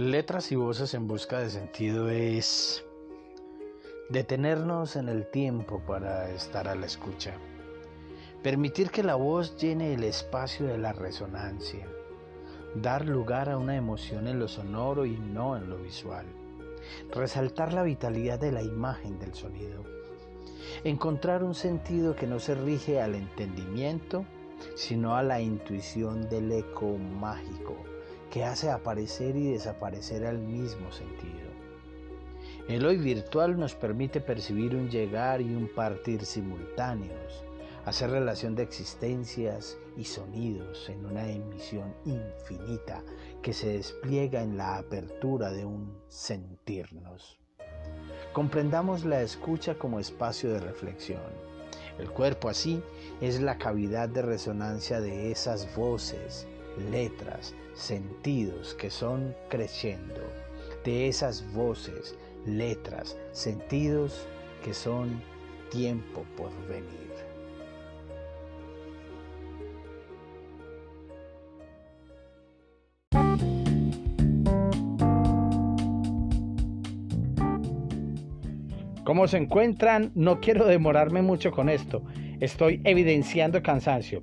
Letras y voces en busca de sentido es detenernos en el tiempo para estar a la escucha. Permitir que la voz llene el espacio de la resonancia. Dar lugar a una emoción en lo sonoro y no en lo visual. Resaltar la vitalidad de la imagen del sonido. Encontrar un sentido que no se rige al entendimiento, sino a la intuición del eco mágico que hace aparecer y desaparecer al mismo sentido. El hoy virtual nos permite percibir un llegar y un partir simultáneos, hacer relación de existencias y sonidos en una emisión infinita que se despliega en la apertura de un sentirnos. Comprendamos la escucha como espacio de reflexión. El cuerpo así es la cavidad de resonancia de esas voces, letras, sentidos que son creciendo, de esas voces, letras, sentidos que son tiempo por venir. ¿Cómo se encuentran? No quiero demorarme mucho con esto. Estoy evidenciando cansancio.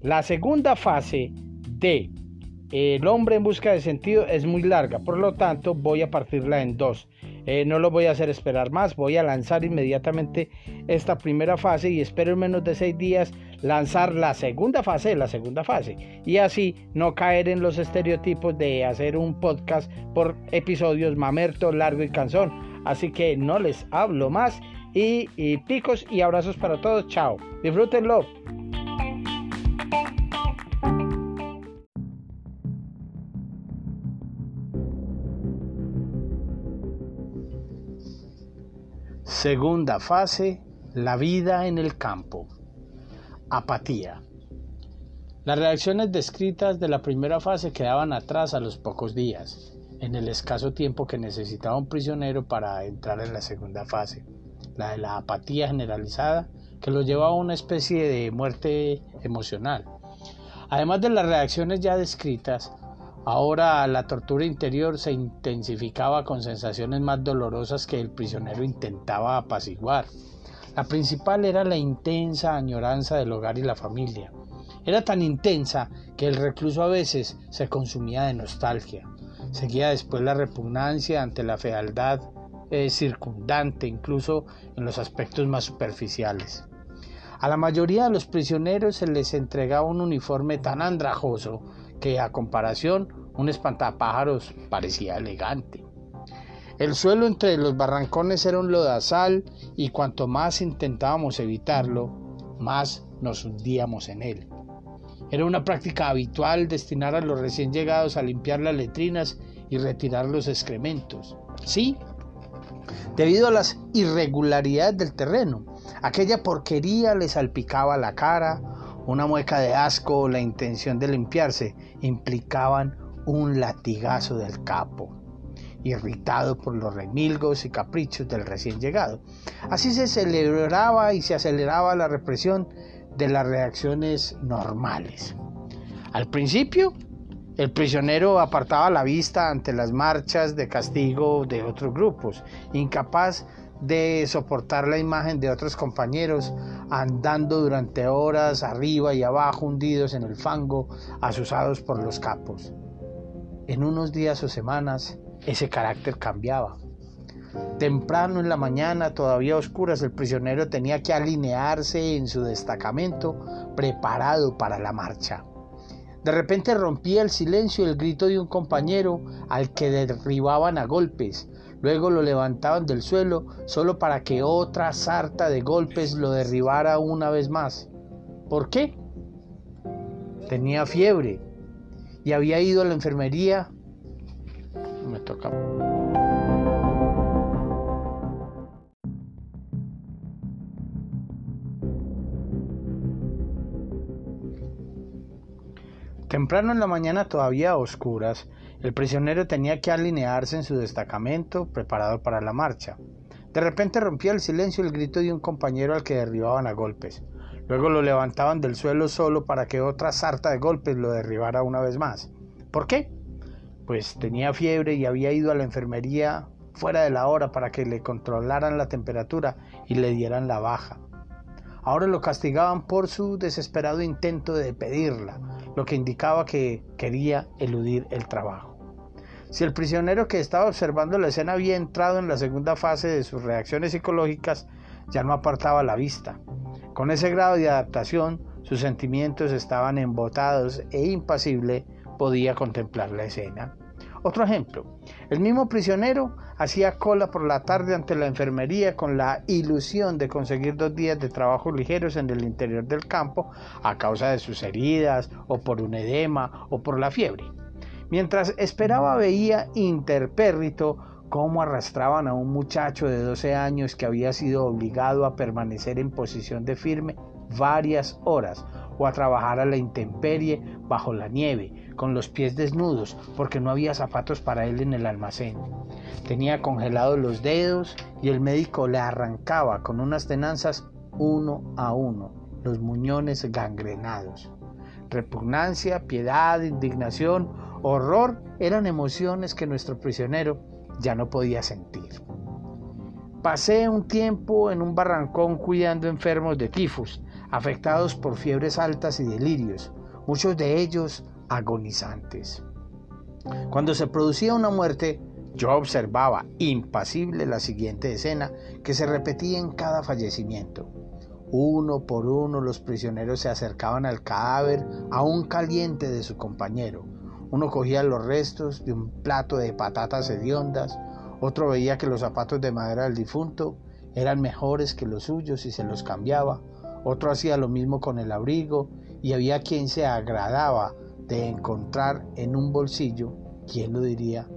La segunda fase de El hombre en busca de sentido es muy larga, por lo tanto voy a partirla en dos. Eh, no lo voy a hacer esperar más, voy a lanzar inmediatamente esta primera fase y espero en menos de seis días lanzar la segunda fase de la segunda fase y así no caer en los estereotipos de hacer un podcast por episodios mamerto, largo y cansón. Así que no les hablo más y, y picos y abrazos para todos. Chao. Disfrútenlo. Segunda fase, la vida en el campo. Apatía. Las reacciones descritas de la primera fase quedaban atrás a los pocos días, en el escaso tiempo que necesitaba un prisionero para entrar en la segunda fase, la de la apatía generalizada, que lo llevaba a una especie de muerte emocional. Además de las reacciones ya descritas, Ahora la tortura interior se intensificaba con sensaciones más dolorosas que el prisionero intentaba apaciguar. La principal era la intensa añoranza del hogar y la familia. Era tan intensa que el recluso a veces se consumía de nostalgia. Seguía después la repugnancia ante la fealdad eh, circundante, incluso en los aspectos más superficiales. A la mayoría de los prisioneros se les entregaba un uniforme tan andrajoso que a comparación un espantapájaros parecía elegante. El suelo entre los barrancones era un lodazal y cuanto más intentábamos evitarlo, más nos hundíamos en él. Era una práctica habitual destinar a los recién llegados a limpiar las letrinas y retirar los excrementos. Sí, debido a las irregularidades del terreno, aquella porquería le salpicaba la cara, una mueca de asco o la intención de limpiarse implicaban un latigazo del capo, irritado por los remilgos y caprichos del recién llegado. Así se celebraba y se aceleraba la represión de las reacciones normales. Al principio, el prisionero apartaba la vista ante las marchas de castigo de otros grupos, incapaz soportar la imagen de otros compañeros andando durante horas arriba y abajo hundidos en el fango, asusados por los capos. En unos días o semanas ese carácter cambiaba. Temprano en la mañana, todavía oscuras, el prisionero tenía que alinearse en su destacamento preparado para la marcha. De repente rompía el silencio el grito de un compañero al que derribaban a golpes, Luego lo levantaban del suelo solo para que otra sarta de golpes lo derribara una vez más. ¿Por qué? Tenía fiebre y había ido a la enfermería. Me toca. Temprano en la mañana, todavía a oscuras, el prisionero tenía que alinearse en su destacamento, preparado para la marcha. De repente rompía el silencio el grito de un compañero al que derribaban a golpes. Luego lo levantaban del suelo solo para que otra sarta de golpes lo derribara una vez más. ¿Por qué? pues tenía fiebre y había ido a la enfermería fuera de la hora para que le controlaran la temperatura y le dieran la baja. Ahora lo castigaban por su desesperado intento de pedirla, lo que indicaba que quería eludir el trabajo. Si el prisionero que estaba observando la escena había entrado en la segunda fase de sus reacciones psicológicas, ya no apartaba la vista. Con ese grado de adaptación, sus sentimientos estaban embotados e impasible podía contemplar la escena. Otro ejemplo, el mismo prisionero hacía cola por la tarde ante la enfermería con la ilusión de conseguir dos días de trabajo ligeros en el interior del campo a causa de sus heridas o por un edema o por la fiebre. Mientras esperaba veía interpérrito cómo arrastraban a un muchacho de 12 años que había sido obligado a permanecer en posición de firme varias horas o a trabajar a la intemperie bajo la nieve, con los pies desnudos, porque no había zapatos para él en el almacén. Tenía congelados los dedos y el médico le arrancaba con unas tenanzas uno a uno los muñones gangrenados. Repugnancia, piedad, indignación, horror eran emociones que nuestro prisionero ya no podía sentir. Pasé un tiempo en un barrancón cuidando enfermos de tifus, afectados por fiebres altas y delirios, muchos de ellos agonizantes. Cuando se producía una muerte, yo observaba impasible la siguiente escena que se repetía en cada fallecimiento. Uno por uno los prisioneros se acercaban al cadáver aún caliente de su compañero. Uno cogía los restos de un plato de patatas hediondas, otro veía que los zapatos de madera del difunto eran mejores que los suyos y se los cambiaba, otro hacía lo mismo con el abrigo y había quien se agradaba de encontrar en un bolsillo, ¿quién lo diría?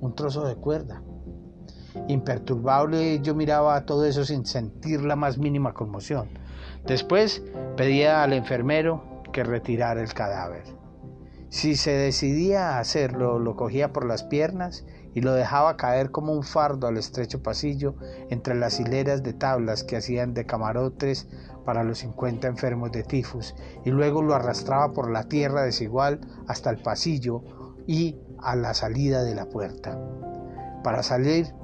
Un trozo de cuerda. Imperturbable yo miraba todo eso sin sentir la más mínima conmoción. Después pedía al enfermero que retirara el cadáver. Si se decidía a hacerlo, lo cogía por las piernas y lo dejaba caer como un fardo al estrecho pasillo entre las hileras de tablas que hacían de camarotes para los 50 enfermos de tifus y luego lo arrastraba por la tierra desigual hasta el pasillo y a la salida de la puerta. Para salir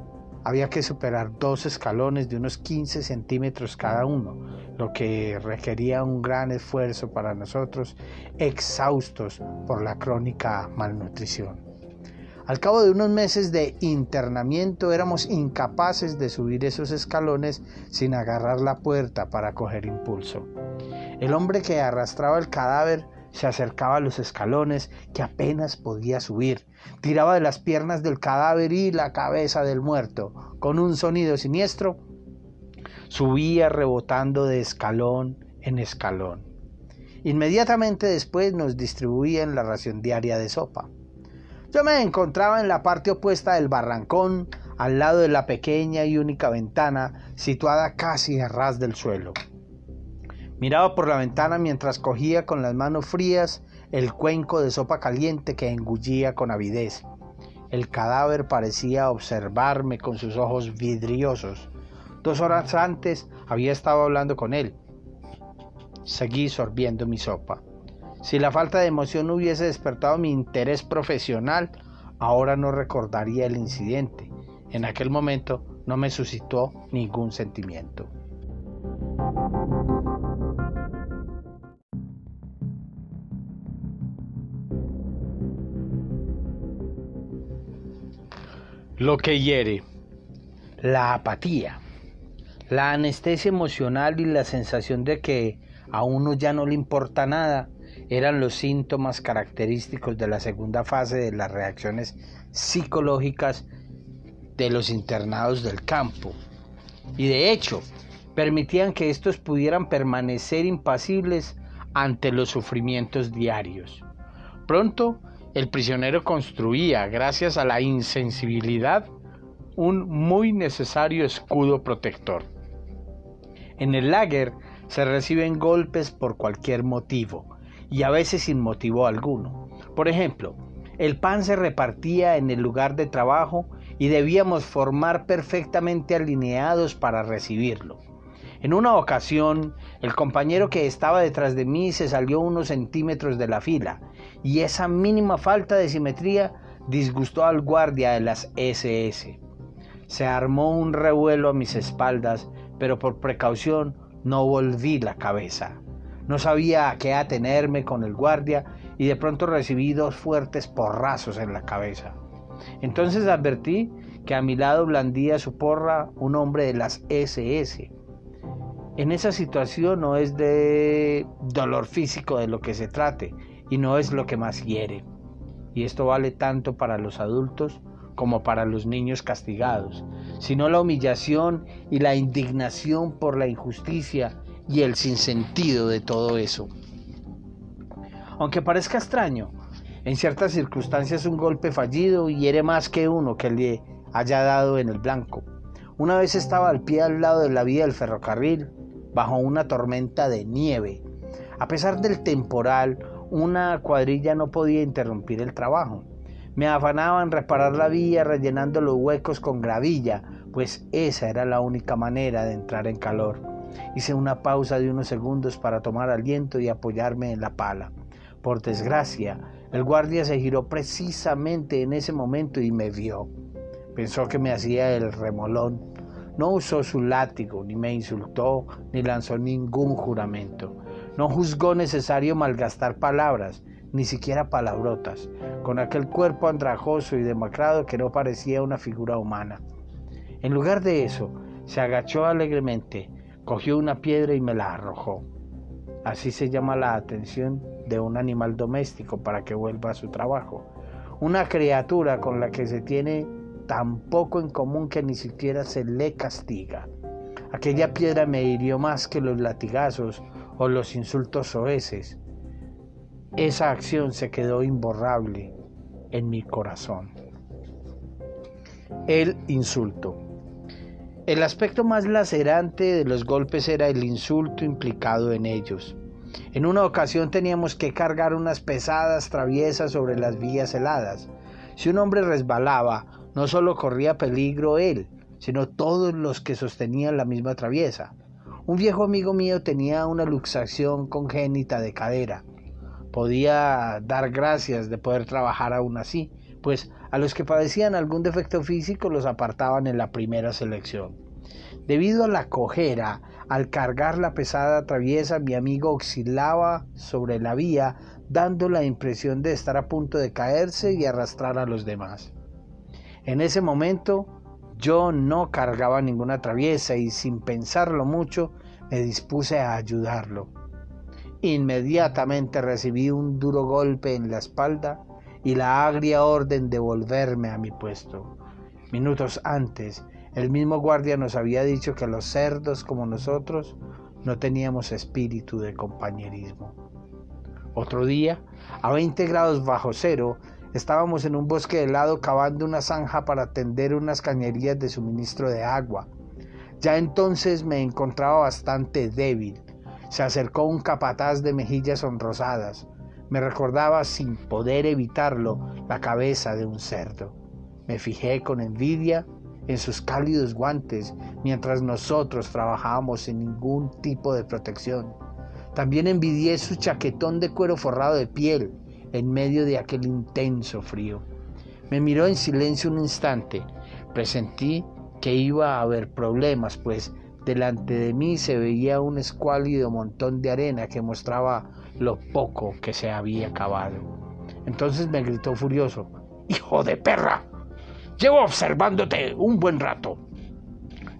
había que superar dos escalones de unos 15 centímetros cada uno, lo que requería un gran esfuerzo para nosotros, exhaustos por la crónica malnutrición. Al cabo de unos meses de internamiento éramos incapaces de subir esos escalones sin agarrar la puerta para coger impulso. El hombre que arrastraba el cadáver se acercaba a los escalones que apenas podía subir, tiraba de las piernas del cadáver y la cabeza del muerto. Con un sonido siniestro, subía rebotando de escalón en escalón. Inmediatamente después nos distribuían la ración diaria de sopa. Yo me encontraba en la parte opuesta del barrancón, al lado de la pequeña y única ventana, situada casi a ras del suelo. Miraba por la ventana mientras cogía con las manos frías el cuenco de sopa caliente que engullía con avidez. El cadáver parecía observarme con sus ojos vidriosos. Dos horas antes había estado hablando con él. Seguí sorbiendo mi sopa. Si la falta de emoción hubiese despertado mi interés profesional, ahora no recordaría el incidente. En aquel momento no me suscitó ningún sentimiento. Lo que hiere. La apatía. La anestesia emocional y la sensación de que a uno ya no le importa nada eran los síntomas característicos de la segunda fase de las reacciones psicológicas de los internados del campo. Y de hecho, permitían que estos pudieran permanecer impasibles ante los sufrimientos diarios. Pronto, el prisionero construía, gracias a la insensibilidad, un muy necesario escudo protector. En el lager se reciben golpes por cualquier motivo, y a veces sin motivo alguno. Por ejemplo, el pan se repartía en el lugar de trabajo y debíamos formar perfectamente alineados para recibirlo. En una ocasión, el compañero que estaba detrás de mí se salió unos centímetros de la fila y esa mínima falta de simetría disgustó al guardia de las SS. Se armó un revuelo a mis espaldas, pero por precaución no volví la cabeza. No sabía a qué atenerme con el guardia y de pronto recibí dos fuertes porrazos en la cabeza. Entonces advertí que a mi lado blandía su porra un hombre de las SS. En esa situación no es de dolor físico de lo que se trate y no es lo que más hiere. Y esto vale tanto para los adultos como para los niños castigados, sino la humillación y la indignación por la injusticia y el sinsentido de todo eso. Aunque parezca extraño, en ciertas circunstancias un golpe fallido hiere más que uno que le haya dado en el blanco. Una vez estaba al pie al lado de la vía del ferrocarril, bajo una tormenta de nieve. A pesar del temporal, una cuadrilla no podía interrumpir el trabajo. Me afanaba en reparar la vía rellenando los huecos con gravilla, pues esa era la única manera de entrar en calor. Hice una pausa de unos segundos para tomar aliento y apoyarme en la pala. Por desgracia, el guardia se giró precisamente en ese momento y me vio. Pensó que me hacía el remolón. No usó su látigo, ni me insultó, ni lanzó ningún juramento. No juzgó necesario malgastar palabras, ni siquiera palabrotas, con aquel cuerpo andrajoso y demacrado que no parecía una figura humana. En lugar de eso, se agachó alegremente, cogió una piedra y me la arrojó. Así se llama la atención de un animal doméstico para que vuelva a su trabajo. Una criatura con la que se tiene tan poco en común que ni siquiera se le castiga. Aquella piedra me hirió más que los latigazos o los insultos soeces. Esa acción se quedó imborrable en mi corazón. El insulto. El aspecto más lacerante de los golpes era el insulto implicado en ellos. En una ocasión teníamos que cargar unas pesadas traviesas sobre las vías heladas. Si un hombre resbalaba, no solo corría peligro él, sino todos los que sostenían la misma traviesa. Un viejo amigo mío tenía una luxación congénita de cadera. Podía dar gracias de poder trabajar aún así, pues a los que padecían algún defecto físico los apartaban en la primera selección. Debido a la cojera, al cargar la pesada traviesa, mi amigo oscilaba sobre la vía, dando la impresión de estar a punto de caerse y arrastrar a los demás. En ese momento yo no cargaba ninguna traviesa y sin pensarlo mucho me dispuse a ayudarlo. Inmediatamente recibí un duro golpe en la espalda y la agria orden de volverme a mi puesto. Minutos antes, el mismo guardia nos había dicho que los cerdos como nosotros no teníamos espíritu de compañerismo. Otro día, a 20 grados bajo cero, Estábamos en un bosque helado cavando una zanja para tender unas cañerías de suministro de agua. Ya entonces me encontraba bastante débil. Se acercó un capataz de mejillas sonrosadas. Me recordaba sin poder evitarlo la cabeza de un cerdo. Me fijé con envidia en sus cálidos guantes mientras nosotros trabajábamos sin ningún tipo de protección. También envidié su chaquetón de cuero forrado de piel, en medio de aquel intenso frío. Me miró en silencio un instante. Presentí que iba a haber problemas, pues delante de mí se veía un escuálido montón de arena que mostraba lo poco que se había acabado. Entonces me gritó furioso, ¡Hijo de perra! Llevo observándote un buen rato.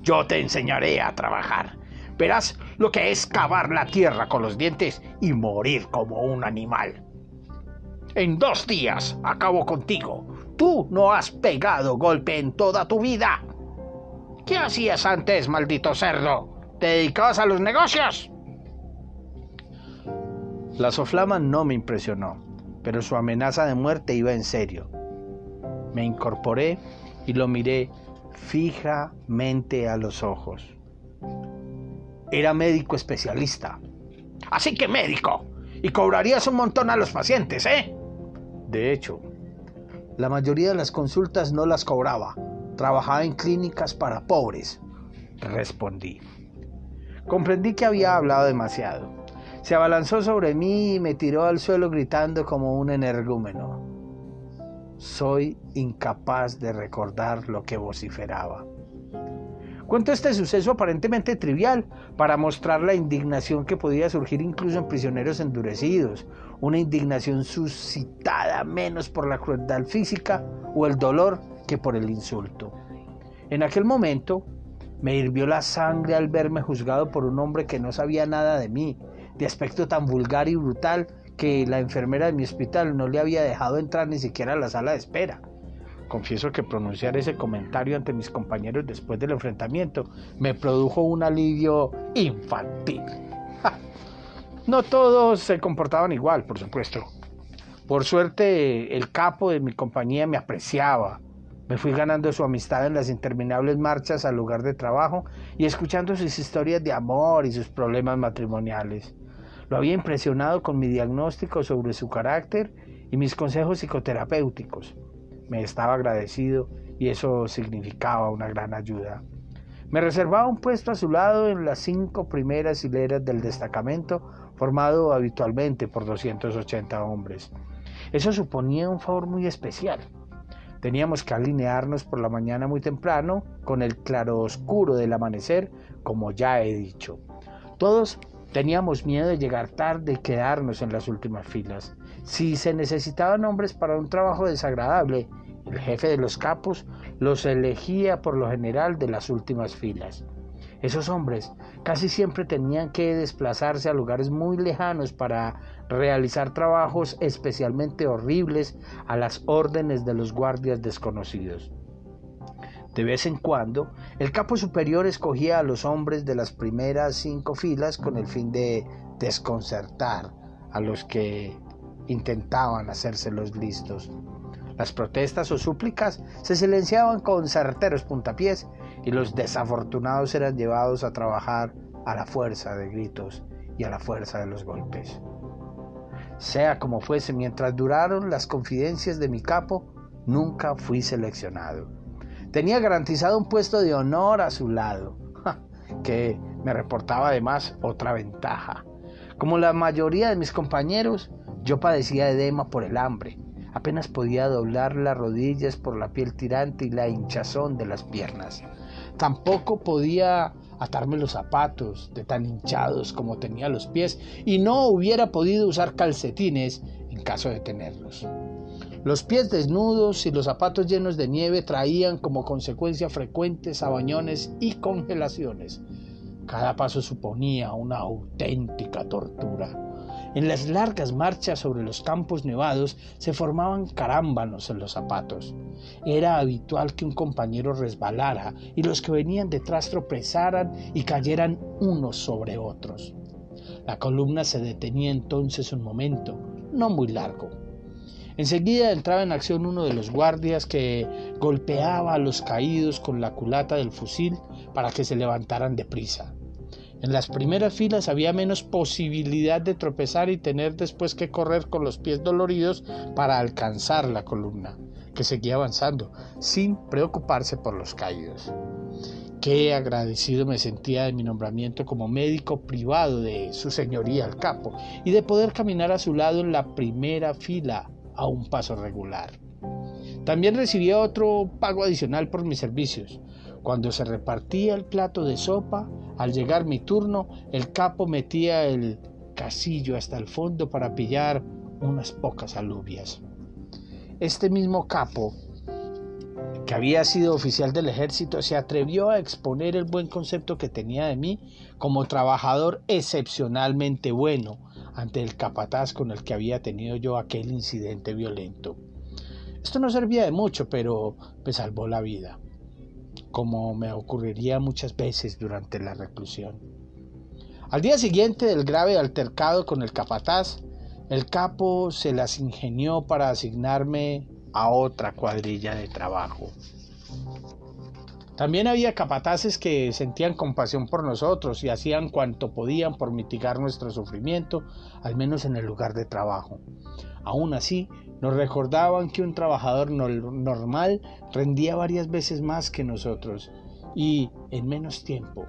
Yo te enseñaré a trabajar. Verás lo que es cavar la tierra con los dientes y morir como un animal. En dos días acabo contigo. Tú no has pegado golpe en toda tu vida. ¿Qué hacías antes, maldito cerdo? ¿Te dedicabas a los negocios? La soflama no me impresionó, pero su amenaza de muerte iba en serio. Me incorporé y lo miré fijamente a los ojos. Era médico especialista. Así que médico. Y cobrarías un montón a los pacientes, ¿eh? De hecho, la mayoría de las consultas no las cobraba. Trabajaba en clínicas para pobres, respondí. Comprendí que había hablado demasiado. Se abalanzó sobre mí y me tiró al suelo gritando como un energúmeno. soy incapaz de recordar lo que vociferaba. Cuento este suceso aparentemente trivial para mostrar la indignación que podía surgir incluso en prisioneros endurecidos, una indignación suscitada menos por la crueldad física o el dolor que por el insulto. En aquel momento me hirvió la sangre al verme juzgado por un hombre que no sabía nada de mí, de aspecto tan vulgar y brutal que la enfermera de mi hospital no le había dejado entrar ni siquiera a la sala de espera. Confieso que pronunciar ese comentario ante mis compañeros después del enfrentamiento me produjo un alivio infantil. No todos se comportaban igual, por supuesto. Por suerte, el capo de mi compañía me apreciaba. Me fui ganando su amistad en las interminables marchas al lugar de trabajo y escuchando sus historias de amor y sus problemas matrimoniales. Lo había impresionado con mi diagnóstico sobre su carácter y mis consejos psicoterapéuticos me estaba agradecido y eso significaba una gran ayuda. Me reservaba un puesto a su lado en las cinco primeras hileras del destacamento formado habitualmente por 280 hombres. Eso suponía un favor muy especial. Teníamos que alinearnos por la mañana muy temprano con el claro oscuro del amanecer, como ya he dicho. Todos teníamos miedo de llegar tarde y quedarnos en las últimas filas. Si se necesitaban hombres para un trabajo desagradable, el jefe de los capos los elegía por lo general de las últimas filas. Esos hombres casi siempre tenían que desplazarse a lugares muy lejanos para realizar trabajos especialmente horribles a las órdenes de los guardias desconocidos. De vez en cuando, el capo superior escogía a los hombres de las primeras cinco filas con el fin de desconcertar a los que intentaban hacérselos listos. Las protestas o súplicas se silenciaban con certeros puntapiés y los desafortunados eran llevados a trabajar a la fuerza de gritos y a la fuerza de los golpes. Sea como fuese, mientras duraron las confidencias de mi capo, nunca fui seleccionado. Tenía garantizado un puesto de honor a su lado, que me reportaba además otra ventaja. Como la mayoría de mis compañeros, yo padecía edema por el hambre Apenas podía doblar las rodillas por la piel tirante y la hinchazón de las piernas. Tampoco podía atarme los zapatos de tan hinchados como tenía los pies y no hubiera podido usar calcetines en caso de tenerlos. Los pies desnudos y los zapatos llenos de nieve traían como consecuencia frecuentes abañones y congelaciones. Cada paso suponía una auténtica tortura. En las largas marchas sobre los campos nevados se formaban carámbanos en los zapatos. Era habitual que un compañero resbalara y los que venían detrás tropezaran y cayeran unos sobre otros. La columna se detenía entonces un momento, no muy largo. Enseguida entraba en acción uno de los guardias que golpeaba a los caídos con la culata del fusil para que se levantaran deprisa. En las primeras filas había menos posibilidad de tropezar y tener después que correr con los pies doloridos para alcanzar la columna, que seguía avanzando, sin preocuparse por los caídos. Qué agradecido me sentía de mi nombramiento como médico privado de su señoría el capo y de poder caminar a su lado en la primera fila a un paso regular. También recibía otro pago adicional por mis servicios, cuando se repartía el plato de sopa, al llegar mi turno, el capo metía el casillo hasta el fondo para pillar unas pocas alubias. Este mismo capo, que había sido oficial del ejército, se atrevió a exponer el buen concepto que tenía de mí como trabajador excepcionalmente bueno ante el capataz con el que había tenido yo aquel incidente violento. Esto no servía de mucho, pero me salvó la vida como me ocurriría muchas veces durante la reclusión. Al día siguiente del grave altercado con el capataz, el capo se las ingenió para asignarme a otra cuadrilla de trabajo. También había capataces que sentían compasión por nosotros y hacían cuanto podían por mitigar nuestro sufrimiento, al menos en el lugar de trabajo. Aún así, nos recordaban que un trabajador normal rendía varias veces más que nosotros y en menos tiempo,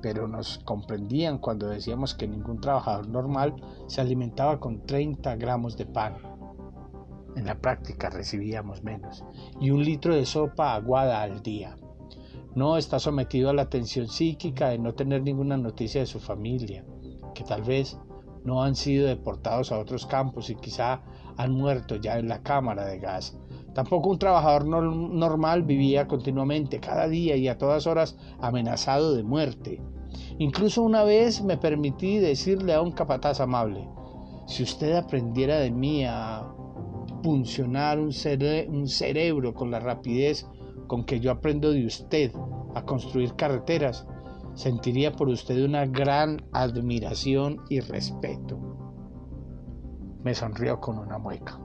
pero nos comprendían cuando decíamos que ningún trabajador normal se alimentaba con 30 gramos de pan. En la práctica recibíamos menos y un litro de sopa aguada al día. No está sometido a la tensión psíquica de no tener ninguna noticia de su familia, que tal vez no han sido deportados a otros campos y quizá han muerto ya en la cámara de gas. Tampoco un trabajador normal vivía continuamente, cada día y a todas horas amenazado de muerte. Incluso una vez me permití decirle a un capataz amable, si usted aprendiera de mí a funcionar un, un cerebro con la rapidez con que yo aprendo de usted a construir carreteras, sentiría por usted una gran admiración y respeto. Me sonrió con una mueca.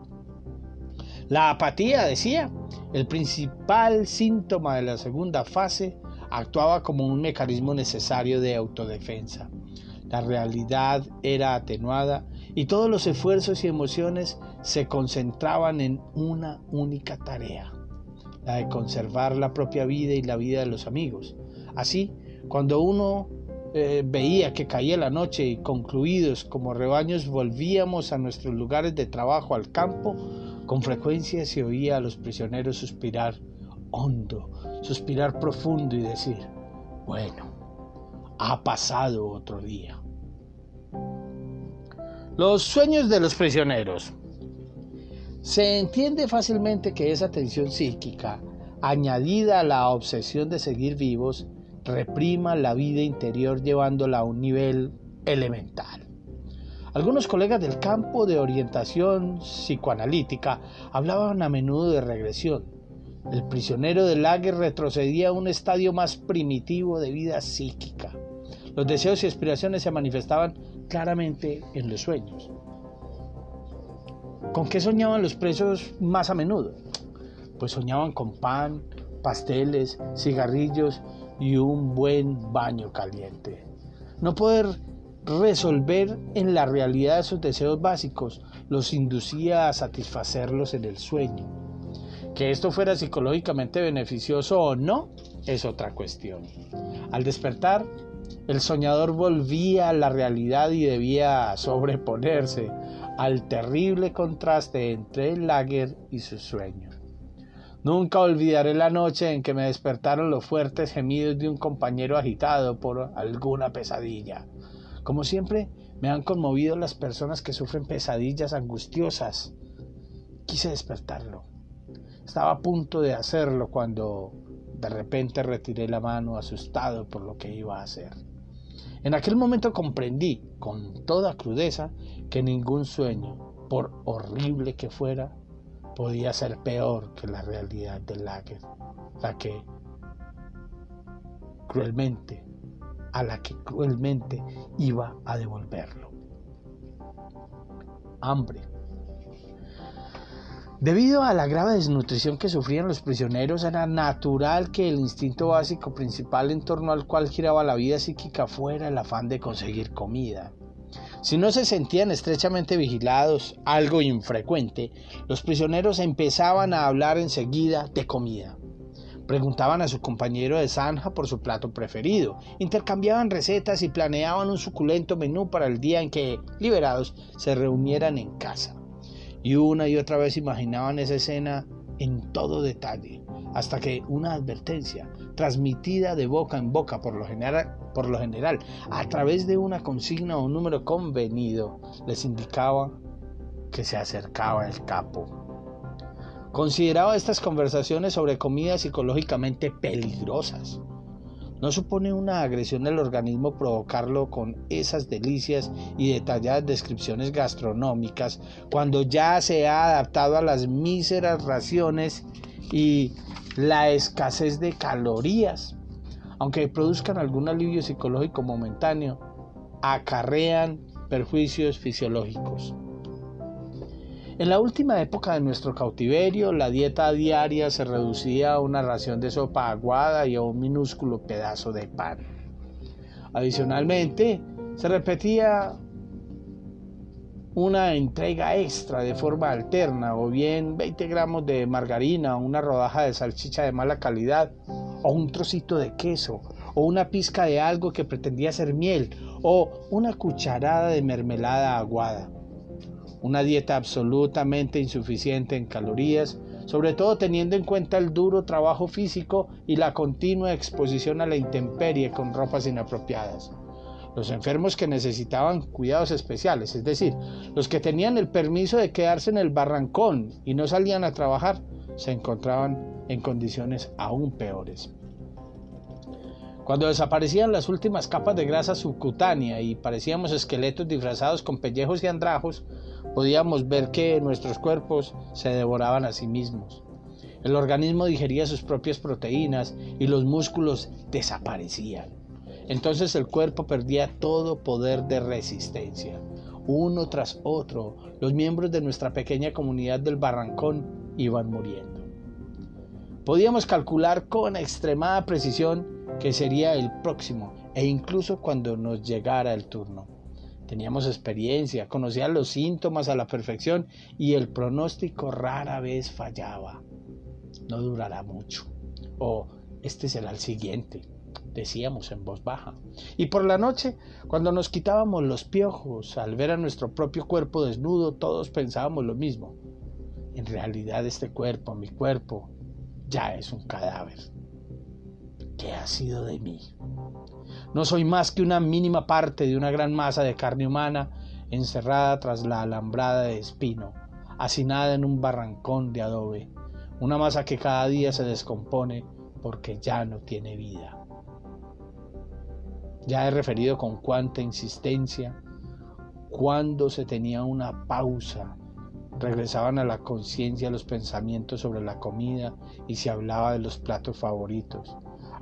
La apatía, decía, el principal síntoma de la segunda fase, actuaba como un mecanismo necesario de autodefensa. La realidad era atenuada y todos los esfuerzos y emociones se concentraban en una única tarea, la de conservar la propia vida y la vida de los amigos. Así, cuando uno eh, veía que caía la noche y concluidos como rebaños volvíamos a nuestros lugares de trabajo al campo, con frecuencia se oía a los prisioneros suspirar hondo, suspirar profundo y decir, bueno, ha pasado otro día. Los sueños de los prisioneros. Se entiende fácilmente que esa tensión psíquica, añadida a la obsesión de seguir vivos, reprima la vida interior llevándola a un nivel elemental. Algunos colegas del campo de orientación psicoanalítica hablaban a menudo de regresión. El prisionero del lager retrocedía a un estadio más primitivo de vida psíquica. Los deseos y aspiraciones se manifestaban claramente en los sueños. ¿Con qué soñaban los presos más a menudo? Pues soñaban con pan, pasteles, cigarrillos y un buen baño caliente. No poder resolver en la realidad esos deseos básicos los inducía a satisfacerlos en el sueño. Que esto fuera psicológicamente beneficioso o no es otra cuestión. Al despertar, el soñador volvía a la realidad y debía sobreponerse al terrible contraste entre el lager y su sueño. Nunca olvidaré la noche en que me despertaron los fuertes gemidos de un compañero agitado por alguna pesadilla. Como siempre, me han conmovido las personas que sufren pesadillas angustiosas. Quise despertarlo. Estaba a punto de hacerlo cuando de repente retiré la mano asustado por lo que iba a hacer. En aquel momento comprendí con toda crudeza que ningún sueño, por horrible que fuera, podía ser peor que la realidad del lager, la que cruelmente, a la que cruelmente iba a devolverlo. Hambre, Debido a la grave desnutrición que sufrían los prisioneros, era natural que el instinto básico principal en torno al cual giraba la vida psíquica fuera el afán de conseguir comida. Si no se sentían estrechamente vigilados, algo infrecuente, los prisioneros empezaban a hablar enseguida de comida. Preguntaban a su compañero de zanja por su plato preferido, intercambiaban recetas y planeaban un suculento menú para el día en que, liberados, se reunieran en casa y una y otra vez imaginaban esa escena en todo detalle, hasta que una advertencia, transmitida de boca en boca por lo general, por lo general a través de una consigna o un número convenido, les indicaba que se acercaba el capo. Consideraba estas conversaciones sobre comida psicológicamente peligrosas no supone una agresión del organismo provocarlo con esas delicias y detalladas descripciones gastronómicas cuando ya se ha adaptado a las míseras raciones y la escasez de calorías. Aunque produzcan algún alivio psicológico momentáneo, acarrean perjuicios fisiológicos. En la última época de nuestro cautiverio, la dieta diaria se reducía a una ración de sopa aguada y a un minúsculo pedazo de pan. Adicionalmente, se repetía una entrega extra de forma alterna, o bien 20 gramos de margarina, una rodaja de salchicha de mala calidad, o un trocito de queso, o una pizca de algo que pretendía ser miel, o una cucharada de mermelada aguada. Una dieta absolutamente insuficiente en calorías, sobre todo teniendo en cuenta el duro trabajo físico y la continua exposición a la intemperie con ropas inapropiadas. Los enfermos que necesitaban cuidados especiales, es decir, los que tenían el permiso de quedarse en el barrancón y no salían a trabajar, se encontraban en condiciones aún peores. Cuando desaparecían las últimas capas de grasa subcutánea y parecíamos esqueletos disfrazados con pellejos y andrajos, podíamos ver que nuestros cuerpos se devoraban a sí mismos. El organismo digería sus propias proteínas y los músculos desaparecían. Entonces el cuerpo perdía todo poder de resistencia. Uno tras otro, los miembros de nuestra pequeña comunidad del Barrancón iban muriendo. Podíamos calcular con extremada precisión que sería el próximo e incluso cuando nos llegara el turno. Teníamos experiencia, conocía los síntomas a la perfección y el pronóstico rara vez fallaba. No durará mucho. O este será el siguiente, decíamos en voz baja. Y por la noche, cuando nos quitábamos los piojos al ver a nuestro propio cuerpo desnudo, todos pensábamos lo mismo. En realidad este cuerpo, mi cuerpo, ya es un cadáver. ¿qué ha sido de mí? No soy más que una mínima parte de una gran masa de carne humana encerrada tras la alambrada de espino, hacinada en un barrancón de adobe, una masa que cada día se descompone porque ya no tiene vida. Ya he referido con cuánta insistencia, cuando se tenía una pausa, regresaban a la conciencia los pensamientos sobre la comida y se hablaba de los platos favoritos,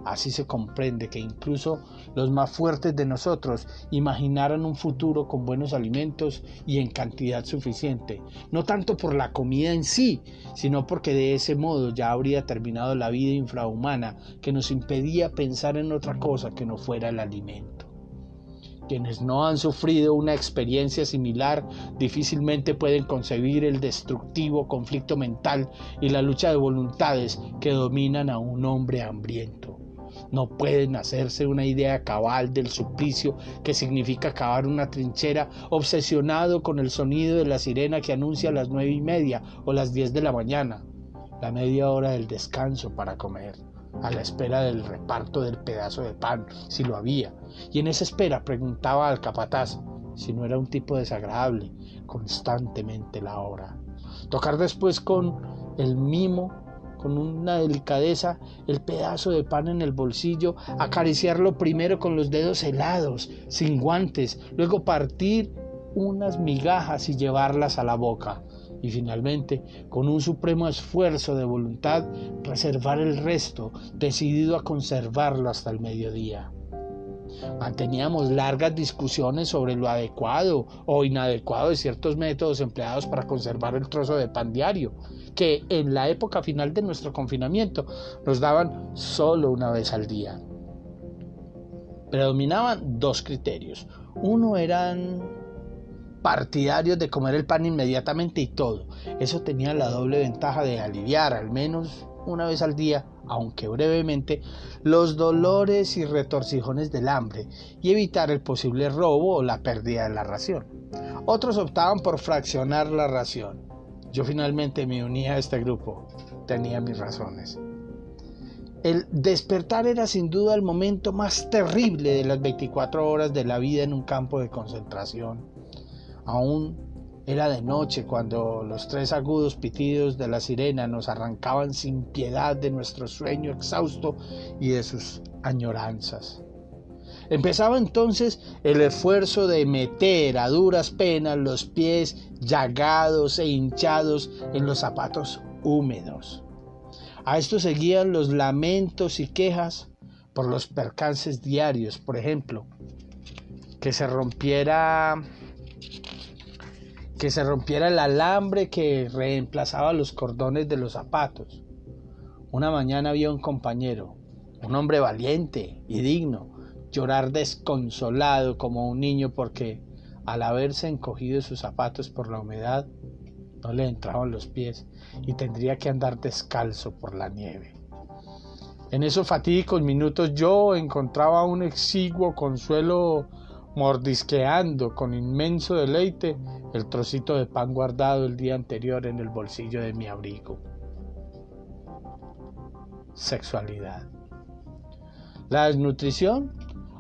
Así se comprende que incluso los más fuertes de nosotros imaginaran un futuro con buenos alimentos y en cantidad suficiente, no tanto por la comida en sí, sino porque de ese modo ya habría terminado la vida infrahumana que nos impedía pensar en otra cosa que no fuera el alimento. Quienes no han sufrido una experiencia similar difícilmente pueden concebir el destructivo conflicto mental y la lucha de voluntades que dominan a un hombre hambriento. No pueden hacerse una idea cabal del suplicio que significa cavar una trinchera obsesionado con el sonido de la sirena que anuncia las nueve y media o las diez de la mañana, la media hora del descanso para comer, a la espera del reparto del pedazo de pan, si lo había, y en esa espera preguntaba al capataz si no era un tipo desagradable constantemente la hora. Tocar después con el mimo con una delicadeza el pedazo de pan en el bolsillo, acariciarlo primero con los dedos helados, sin guantes, luego partir unas migajas y llevarlas a la boca. Y finalmente, con un supremo esfuerzo de voluntad, reservar el resto, decidido a conservarlo hasta el mediodía. Manteníamos largas discusiones sobre lo adecuado o inadecuado de ciertos métodos empleados para conservar el trozo de pan diario, que en la época final de nuestro confinamiento nos daban solo una vez al día. Predominaban dos criterios. Uno eran partidarios de comer el pan inmediatamente y todo. Eso tenía la doble ventaja de aliviar al menos una vez al día, aunque brevemente, los dolores y retorcijones del hambre y evitar el posible robo o la pérdida de la ración. Otros optaban por fraccionar la ración. Yo finalmente me uní a este grupo. Tenía mis razones. El despertar era sin duda el momento más terrible de las 24 horas de la vida en un campo de concentración. Aún era de noche cuando los tres agudos pitidos de la sirena nos arrancaban sin piedad de nuestro sueño exhausto y de sus añoranzas. Empezaba entonces el esfuerzo de meter a duras penas los pies llagados e hinchados en los zapatos húmedos. A esto seguían los lamentos y quejas por los percances diarios, por ejemplo, que se rompiera que se rompiera el alambre que reemplazaba los cordones de los zapatos. Una mañana vio un compañero, un hombre valiente y digno, llorar desconsolado como un niño porque al haberse encogido sus zapatos por la humedad no le entraban los pies y tendría que andar descalzo por la nieve. En esos fatídicos minutos yo encontraba un exiguo consuelo mordisqueando con inmenso deleite el trocito de pan guardado el día anterior en el bolsillo de mi abrigo. Sexualidad. La desnutrición,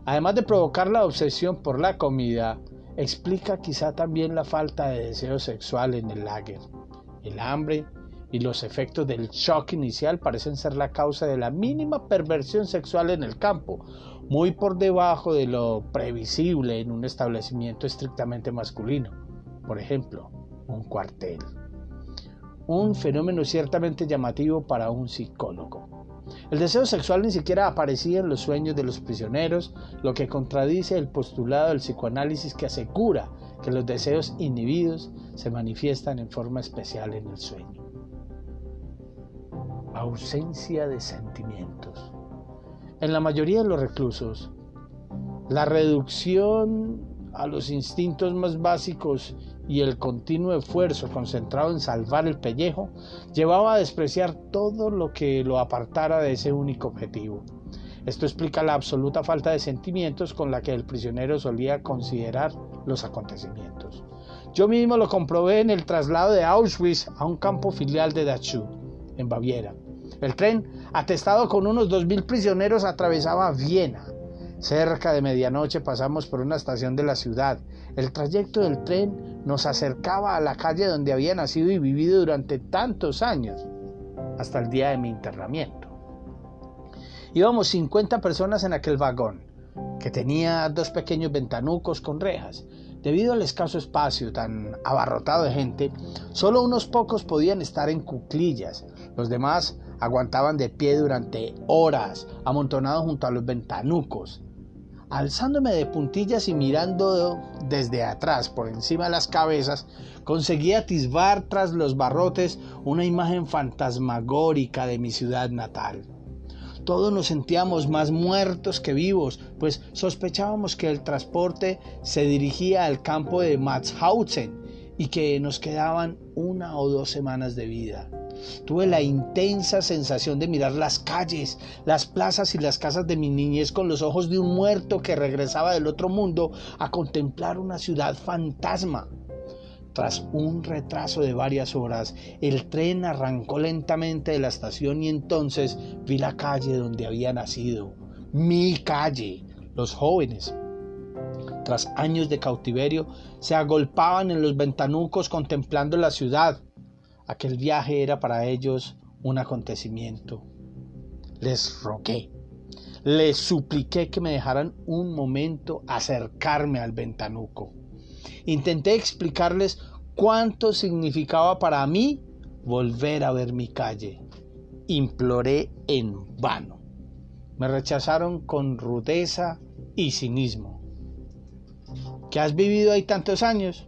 además de provocar la obsesión por la comida, explica quizá también la falta de deseo sexual en el lager. El hambre y los efectos del shock inicial parecen ser la causa de la mínima perversión sexual en el campo, muy por debajo de lo previsible en un establecimiento estrictamente masculino, por ejemplo, un cuartel. Un fenómeno ciertamente llamativo para un psicólogo. El deseo sexual ni siquiera aparecía en los sueños de los prisioneros, lo que contradice el postulado del psicoanálisis que asegura que los deseos inhibidos se manifiestan en forma especial en el sueño ausencia de sentimientos. En la mayoría de los reclusos, la reducción a los instintos más básicos y el continuo esfuerzo concentrado en salvar el pellejo llevaba a despreciar todo lo que lo apartara de ese único objetivo. Esto explica la absoluta falta de sentimientos con la que el prisionero solía considerar los acontecimientos. Yo mismo lo comprobé en el traslado de Auschwitz a un campo filial de Dachau, en Baviera. El tren, atestado con unos 2.000 prisioneros, atravesaba Viena. Cerca de medianoche pasamos por una estación de la ciudad. El trayecto del tren nos acercaba a la calle donde había nacido y vivido durante tantos años, hasta el día de mi internamiento. Íbamos 50 personas en aquel vagón, que tenía dos pequeños ventanucos con rejas. Debido al escaso espacio tan abarrotado de gente, solo unos pocos podían estar en cuclillas. Los demás aguantaban de pie durante horas, amontonados junto a los ventanucos. Alzándome de puntillas y mirando desde atrás por encima de las cabezas, conseguí atisbar tras los barrotes una imagen fantasmagórica de mi ciudad natal. Todos nos sentíamos más muertos que vivos, pues sospechábamos que el transporte se dirigía al campo de Matshausen y que nos quedaban una o dos semanas de vida. Tuve la intensa sensación de mirar las calles, las plazas y las casas de mi niñez con los ojos de un muerto que regresaba del otro mundo a contemplar una ciudad fantasma. Tras un retraso de varias horas, el tren arrancó lentamente de la estación y entonces vi la calle donde había nacido. Mi calle. Los jóvenes, tras años de cautiverio, se agolpaban en los ventanucos contemplando la ciudad. Aquel viaje era para ellos un acontecimiento. Les rogué, les supliqué que me dejaran un momento acercarme al ventanuco. Intenté explicarles cuánto significaba para mí volver a ver mi calle. Imploré en vano. Me rechazaron con rudeza y cinismo. ¿Que has vivido ahí tantos años?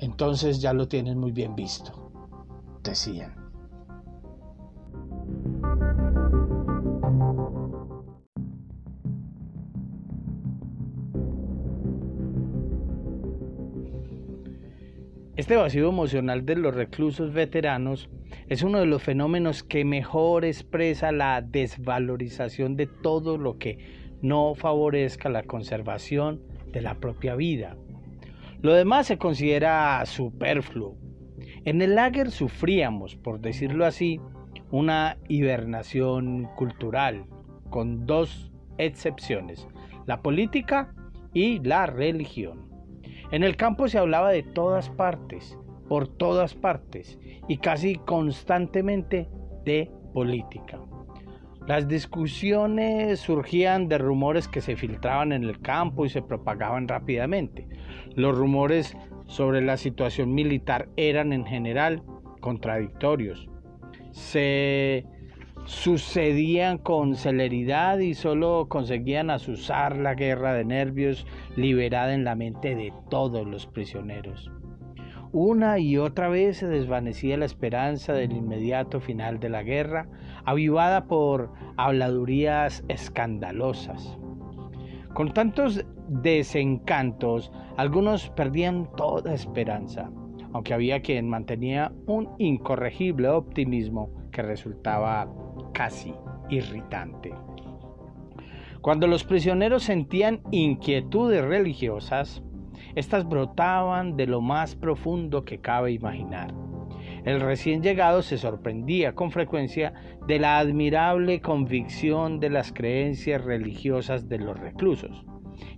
entonces ya lo tienen muy bien visto, decían. Este vacío emocional de los reclusos veteranos es uno de los fenómenos que mejor expresa la desvalorización de todo lo que no favorezca la conservación de la propia vida lo demás se considera superfluo. En el lager sufríamos, por decirlo así, una hibernación cultural, con dos excepciones, la política y la religión. En el campo se hablaba de todas partes, por todas partes, y casi constantemente de política. Las discusiones surgían de rumores que se filtraban en el campo y se propagaban rápidamente. Los rumores sobre la situación militar eran en general contradictorios. Se sucedían con celeridad y solo conseguían asusar la guerra de nervios liberada en la mente de todos los prisioneros. Una y otra vez se desvanecía la esperanza del inmediato final de la guerra, avivada por habladurías escandalosas. Con tantos desencantos, algunos perdían toda esperanza, aunque había quien mantenía un incorregible optimismo que resultaba casi irritante. Cuando los prisioneros sentían inquietudes religiosas, estas brotaban de lo más profundo que cabe imaginar. El recién llegado se sorprendía con frecuencia de la admirable convicción de las creencias religiosas de los reclusos.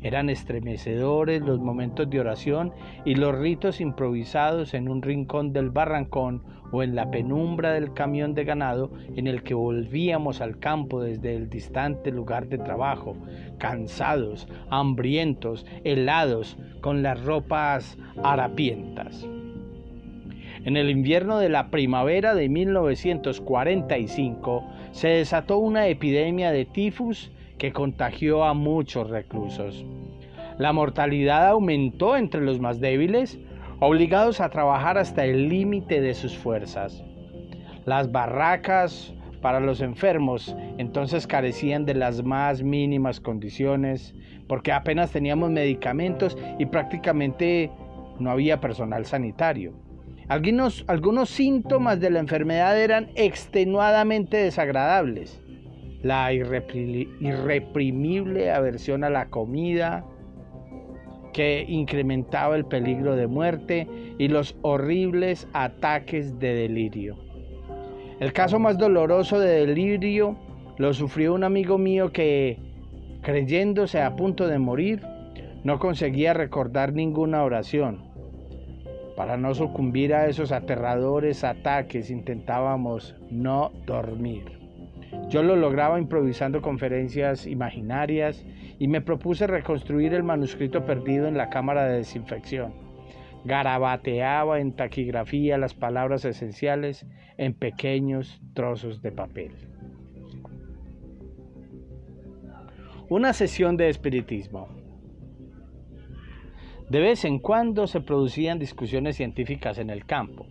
Eran estremecedores los momentos de oración y los ritos improvisados en un rincón del barrancón o en la penumbra del camión de ganado en el que volvíamos al campo desde el distante lugar de trabajo, cansados, hambrientos, helados, con las ropas harapientas. En el invierno de la primavera de 1945 se desató una epidemia de tifus que contagió a muchos reclusos. La mortalidad aumentó entre los más débiles, obligados a trabajar hasta el límite de sus fuerzas. Las barracas para los enfermos entonces carecían de las más mínimas condiciones, porque apenas teníamos medicamentos y prácticamente no había personal sanitario. Algunos, algunos síntomas de la enfermedad eran extenuadamente desagradables. La irreprimible aversión a la comida, que incrementaba el peligro de muerte y los horribles ataques de delirio. El caso más doloroso de delirio lo sufrió un amigo mío que, creyéndose a punto de morir, no conseguía recordar ninguna oración. Para no sucumbir a esos aterradores ataques intentábamos no dormir. Yo lo lograba improvisando conferencias imaginarias y me propuse reconstruir el manuscrito perdido en la cámara de desinfección. Garabateaba en taquigrafía las palabras esenciales en pequeños trozos de papel. Una sesión de espiritismo. De vez en cuando se producían discusiones científicas en el campo.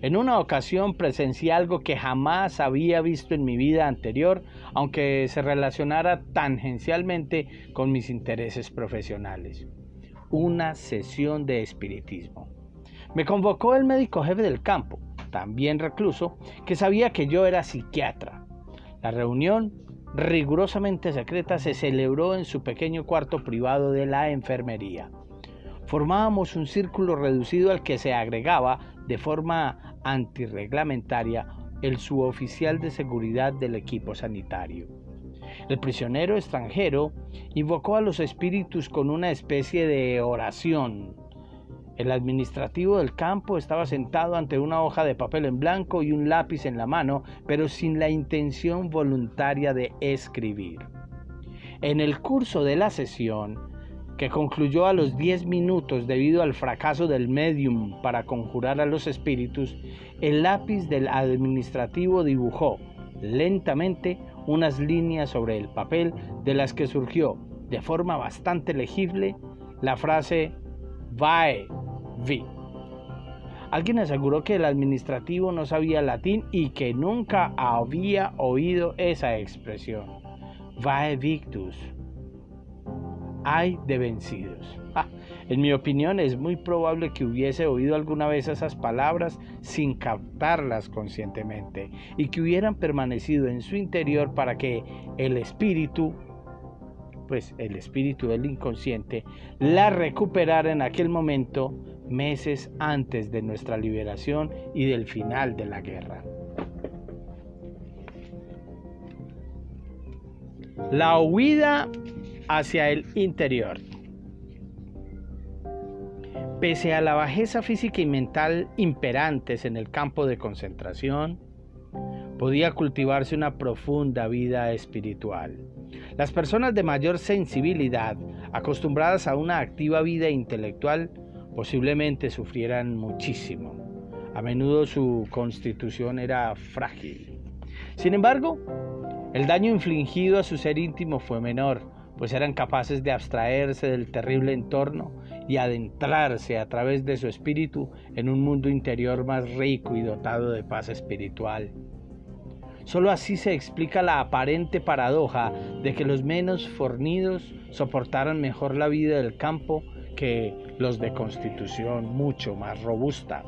En una ocasión presencié algo que jamás había visto en mi vida anterior, aunque se relacionara tangencialmente con mis intereses profesionales. Una sesión de espiritismo. Me convocó el médico jefe del campo, también recluso, que sabía que yo era psiquiatra. La reunión, rigurosamente secreta, se celebró en su pequeño cuarto privado de la enfermería formábamos un círculo reducido al que se agregaba de forma antirreglamentaria el suboficial de seguridad del equipo sanitario. El prisionero extranjero invocó a los espíritus con una especie de oración. El administrativo del campo estaba sentado ante una hoja de papel en blanco y un lápiz en la mano, pero sin la intención voluntaria de escribir. En el curso de la sesión, que concluyó a los 10 minutos debido al fracaso del medium para conjurar a los espíritus, el lápiz del administrativo dibujó lentamente unas líneas sobre el papel de las que surgió de forma bastante legible la frase Vae vi. Alguien aseguró que el administrativo no sabía latín y que nunca había oído esa expresión. Vae victus hay de vencidos. Ah, en mi opinión es muy probable que hubiese oído alguna vez esas palabras sin captarlas conscientemente y que hubieran permanecido en su interior para que el espíritu, pues el espíritu del inconsciente, la recuperara en aquel momento meses antes de nuestra liberación y del final de la guerra. La huida hacia el interior. Pese a la bajeza física y mental imperantes en el campo de concentración, podía cultivarse una profunda vida espiritual. Las personas de mayor sensibilidad, acostumbradas a una activa vida intelectual, posiblemente sufrieran muchísimo. A menudo su constitución era frágil. Sin embargo, el daño infligido a su ser íntimo fue menor, pues eran capaces de abstraerse del terrible entorno y adentrarse a través de su espíritu en un mundo interior más rico y dotado de paz espiritual. Solo así se explica la aparente paradoja de que los menos fornidos soportaran mejor la vida del campo que los de constitución mucho más robusta.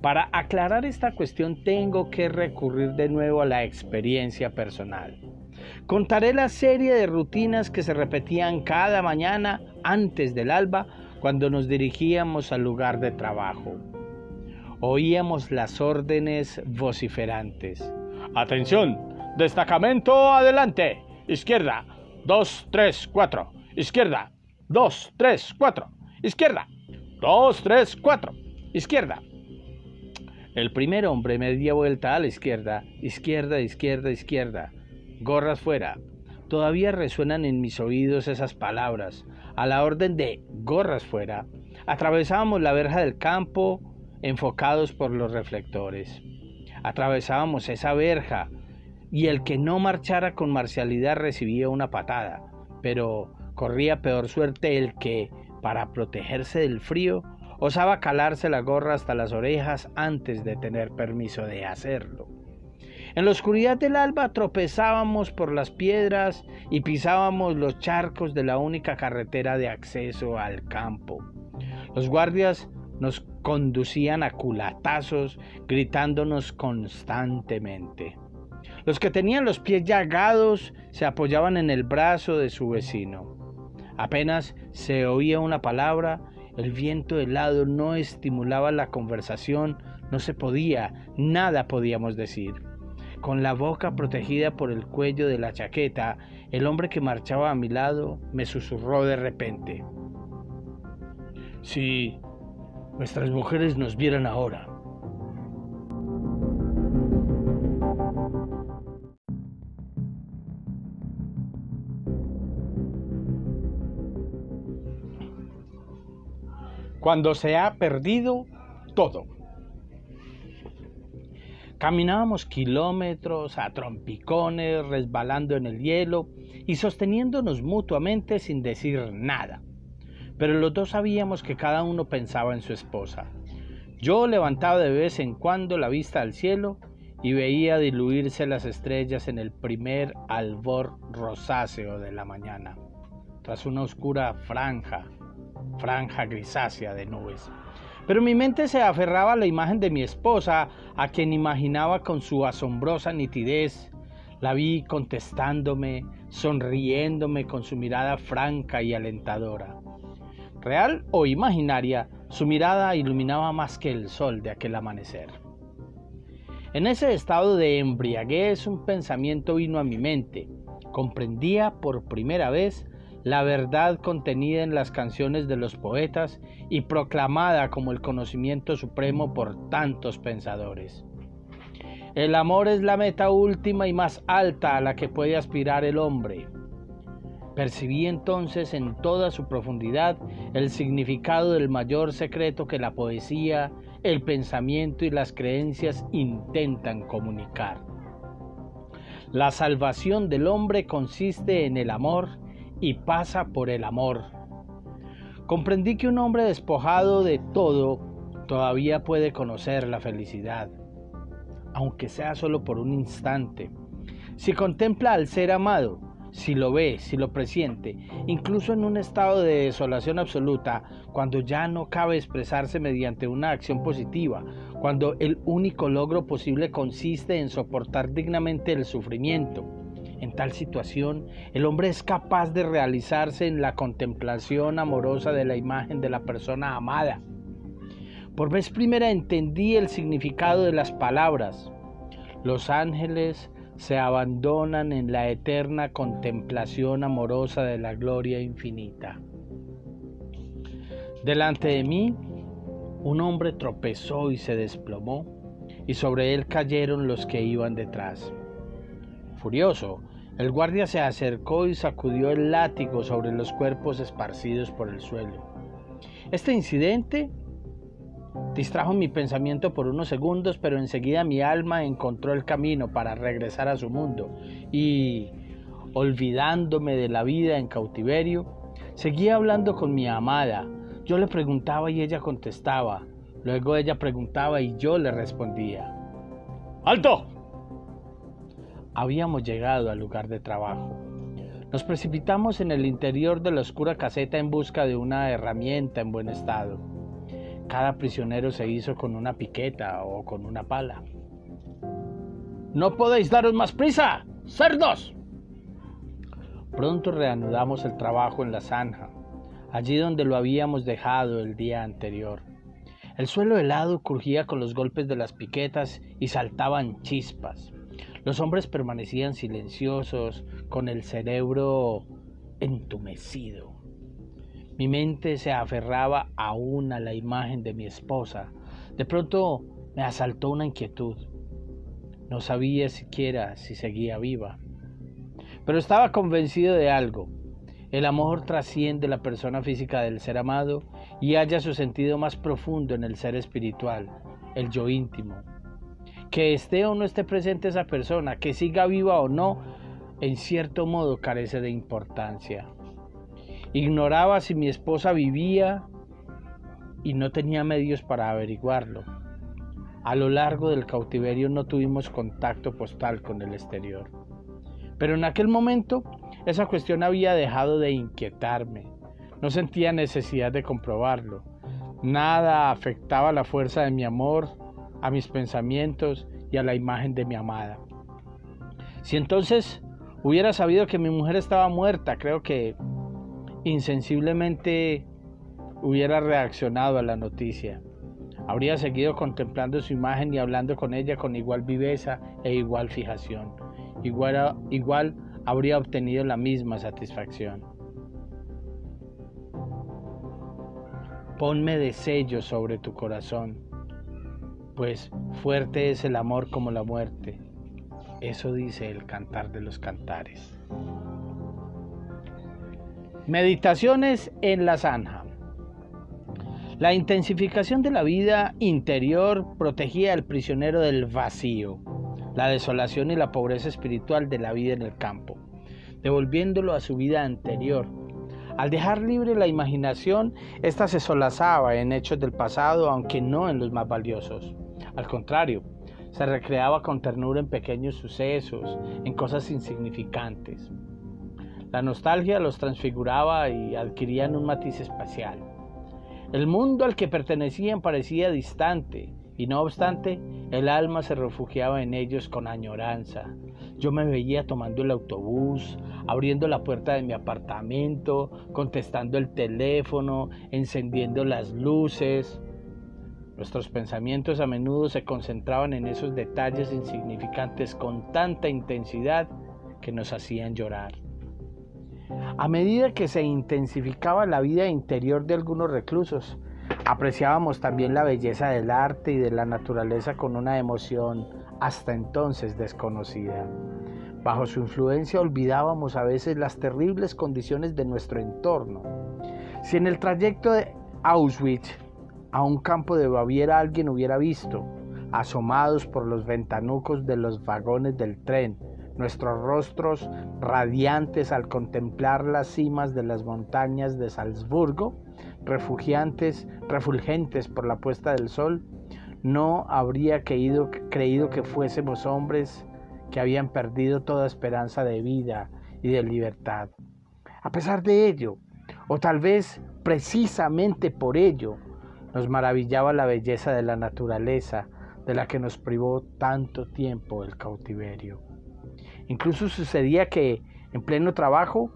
Para aclarar esta cuestión tengo que recurrir de nuevo a la experiencia personal. Contaré la serie de rutinas que se repetían cada mañana antes del alba cuando nos dirigíamos al lugar de trabajo. Oíamos las órdenes vociferantes. Atención, destacamento adelante, izquierda, 2, 3, 4, izquierda, 2, 3, 4, izquierda, 2, 3, 4, izquierda. El primer hombre media vuelta a la izquierda, izquierda, izquierda, izquierda gorras fuera. Todavía resuenan en mis oídos esas palabras. A la orden de gorras fuera, atravesábamos la verja del campo enfocados por los reflectores. Atravesábamos esa verja y el que no marchara con marcialidad recibía una patada, pero corría peor suerte el que, para protegerse del frío, osaba calarse la gorra hasta las orejas antes de tener permiso de hacerlo. En la oscuridad del alba tropezábamos por las piedras y pisábamos los charcos de la única carretera de acceso al campo. Los guardias nos conducían a culatazos, gritándonos constantemente. Los que tenían los pies llagados se apoyaban en el brazo de su vecino. Apenas se oía una palabra, el viento helado no estimulaba la conversación, no se podía, nada podíamos decir. Con la boca protegida por el cuello de la chaqueta, el hombre que marchaba a mi lado me susurró de repente. Si nuestras mujeres nos vieran ahora. Cuando se ha perdido todo. Caminábamos kilómetros a trompicones, resbalando en el hielo y sosteniéndonos mutuamente sin decir nada. Pero los dos sabíamos que cada uno pensaba en su esposa. Yo levantaba de vez en cuando la vista al cielo y veía diluirse las estrellas en el primer albor rosáceo de la mañana, tras una oscura franja, franja grisácea de nubes. Pero mi mente se aferraba a la imagen de mi esposa, a quien imaginaba con su asombrosa nitidez. La vi contestándome, sonriéndome con su mirada franca y alentadora. Real o imaginaria, su mirada iluminaba más que el sol de aquel amanecer. En ese estado de embriaguez un pensamiento vino a mi mente. Comprendía por primera vez la verdad contenida en las canciones de los poetas y proclamada como el conocimiento supremo por tantos pensadores. El amor es la meta última y más alta a la que puede aspirar el hombre. Percibí entonces en toda su profundidad el significado del mayor secreto que la poesía, el pensamiento y las creencias intentan comunicar. La salvación del hombre consiste en el amor y pasa por el amor. Comprendí que un hombre despojado de todo todavía puede conocer la felicidad, aunque sea solo por un instante. Si contempla al ser amado, si lo ve, si lo presiente, incluso en un estado de desolación absoluta, cuando ya no cabe expresarse mediante una acción positiva, cuando el único logro posible consiste en soportar dignamente el sufrimiento, en tal situación, el hombre es capaz de realizarse en la contemplación amorosa de la imagen de la persona amada. Por vez primera entendí el significado de las palabras. Los ángeles se abandonan en la eterna contemplación amorosa de la gloria infinita. Delante de mí, un hombre tropezó y se desplomó, y sobre él cayeron los que iban detrás. Furioso, el guardia se acercó y sacudió el látigo sobre los cuerpos esparcidos por el suelo. Este incidente distrajo mi pensamiento por unos segundos, pero enseguida mi alma encontró el camino para regresar a su mundo y, olvidándome de la vida en cautiverio, seguía hablando con mi amada. Yo le preguntaba y ella contestaba. Luego ella preguntaba y yo le respondía. ¡Alto! Habíamos llegado al lugar de trabajo. Nos precipitamos en el interior de la oscura caseta en busca de una herramienta en buen estado. Cada prisionero se hizo con una piqueta o con una pala. No podéis daros más prisa, cerdos. Pronto reanudamos el trabajo en la zanja, allí donde lo habíamos dejado el día anterior. El suelo helado crujía con los golpes de las piquetas y saltaban chispas. Los hombres permanecían silenciosos, con el cerebro entumecido. Mi mente se aferraba aún a la imagen de mi esposa. De pronto me asaltó una inquietud. No sabía siquiera si seguía viva. Pero estaba convencido de algo. El amor trasciende la persona física del ser amado y halla su sentido más profundo en el ser espiritual, el yo íntimo. Que esté o no esté presente esa persona, que siga viva o no, en cierto modo carece de importancia. Ignoraba si mi esposa vivía y no tenía medios para averiguarlo. A lo largo del cautiverio no tuvimos contacto postal con el exterior. Pero en aquel momento esa cuestión había dejado de inquietarme. No sentía necesidad de comprobarlo. Nada afectaba la fuerza de mi amor, a mis pensamientos y a la imagen de mi amada. Si entonces hubiera sabido que mi mujer estaba muerta, creo que insensiblemente hubiera reaccionado a la noticia. Habría seguido contemplando su imagen y hablando con ella con igual viveza e igual fijación. Igual, igual habría obtenido la misma satisfacción. Ponme de sello sobre tu corazón, pues fuerte es el amor como la muerte. Eso dice el cantar de los cantares. Meditaciones en la zanja. La intensificación de la vida interior protegía al prisionero del vacío, la desolación y la pobreza espiritual de la vida en el campo, devolviéndolo a su vida anterior. Al dejar libre la imaginación, ésta se solazaba en hechos del pasado, aunque no en los más valiosos. Al contrario, se recreaba con ternura en pequeños sucesos, en cosas insignificantes. La nostalgia los transfiguraba y adquirían un matiz espacial. El mundo al que pertenecían parecía distante, y no obstante, el alma se refugiaba en ellos con añoranza. Yo me veía tomando el autobús, abriendo la puerta de mi apartamento, contestando el teléfono, encendiendo las luces. Nuestros pensamientos a menudo se concentraban en esos detalles insignificantes con tanta intensidad que nos hacían llorar. A medida que se intensificaba la vida interior de algunos reclusos, apreciábamos también la belleza del arte y de la naturaleza con una emoción hasta entonces desconocida. Bajo su influencia olvidábamos a veces las terribles condiciones de nuestro entorno. Si en el trayecto de Auschwitz a un campo de Baviera alguien hubiera visto, asomados por los ventanucos de los vagones del tren, nuestros rostros radiantes al contemplar las cimas de las montañas de Salzburgo, refugiantes, refulgentes por la puesta del sol, no habría creído, creído que fuésemos hombres que habían perdido toda esperanza de vida y de libertad. A pesar de ello, o tal vez precisamente por ello, nos maravillaba la belleza de la naturaleza de la que nos privó tanto tiempo el cautiverio. Incluso sucedía que, en pleno trabajo,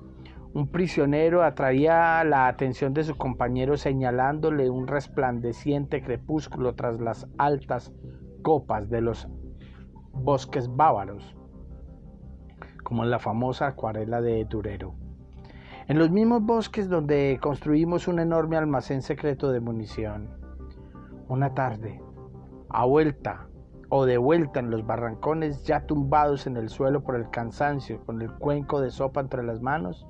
un prisionero atraía la atención de su compañero señalándole un resplandeciente crepúsculo tras las altas copas de los bosques bávaros, como en la famosa acuarela de Durero. En los mismos bosques donde construimos un enorme almacén secreto de munición. Una tarde, a vuelta o de vuelta en los barrancones ya tumbados en el suelo por el cansancio, con el cuenco de sopa entre las manos,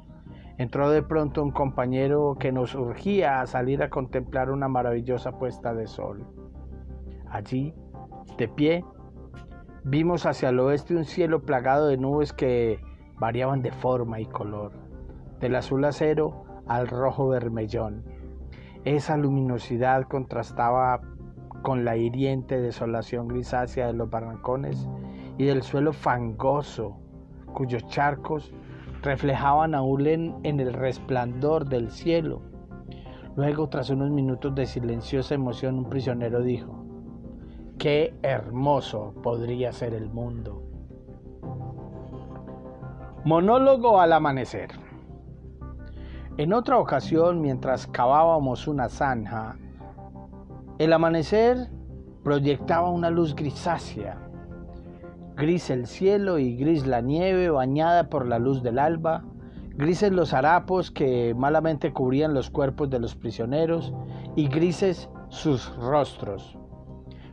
entró de pronto un compañero que nos urgía a salir a contemplar una maravillosa puesta de sol. Allí, de pie, vimos hacia el oeste un cielo plagado de nubes que variaban de forma y color del azul acero al rojo vermellón. Esa luminosidad contrastaba con la hiriente desolación grisácea de los barrancones y del suelo fangoso, cuyos charcos reflejaban aún en, en el resplandor del cielo. Luego, tras unos minutos de silenciosa emoción, un prisionero dijo, Qué hermoso podría ser el mundo. Monólogo al amanecer. En otra ocasión, mientras cavábamos una zanja, el amanecer proyectaba una luz grisácea. Gris el cielo y gris la nieve bañada por la luz del alba, grises los harapos que malamente cubrían los cuerpos de los prisioneros y grises sus rostros.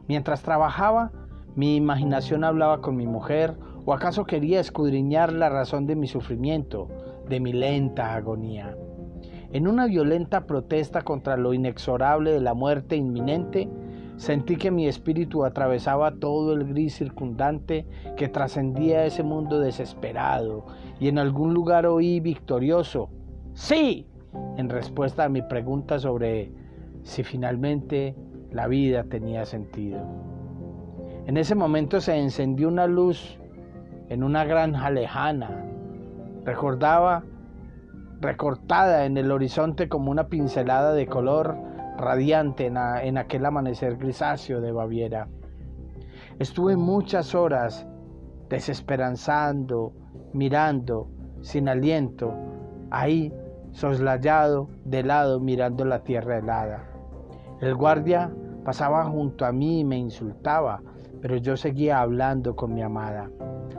Mientras trabajaba, mi imaginación hablaba con mi mujer ¿O acaso quería escudriñar la razón de mi sufrimiento, de mi lenta agonía? En una violenta protesta contra lo inexorable de la muerte inminente, sentí que mi espíritu atravesaba todo el gris circundante que trascendía ese mundo desesperado, y en algún lugar oí victorioso, sí, en respuesta a mi pregunta sobre si finalmente la vida tenía sentido. En ese momento se encendió una luz en una granja lejana. Recordaba recortada en el horizonte como una pincelada de color radiante en, aquel amanecer grisáceo de Baviera. Estuve muchas horas desesperanzando, mirando, sin aliento, ahí soslayado de lado mirando la tierra helada. El guardia pasaba junto a mí y me insultaba, pero yo seguía hablando con mi amada.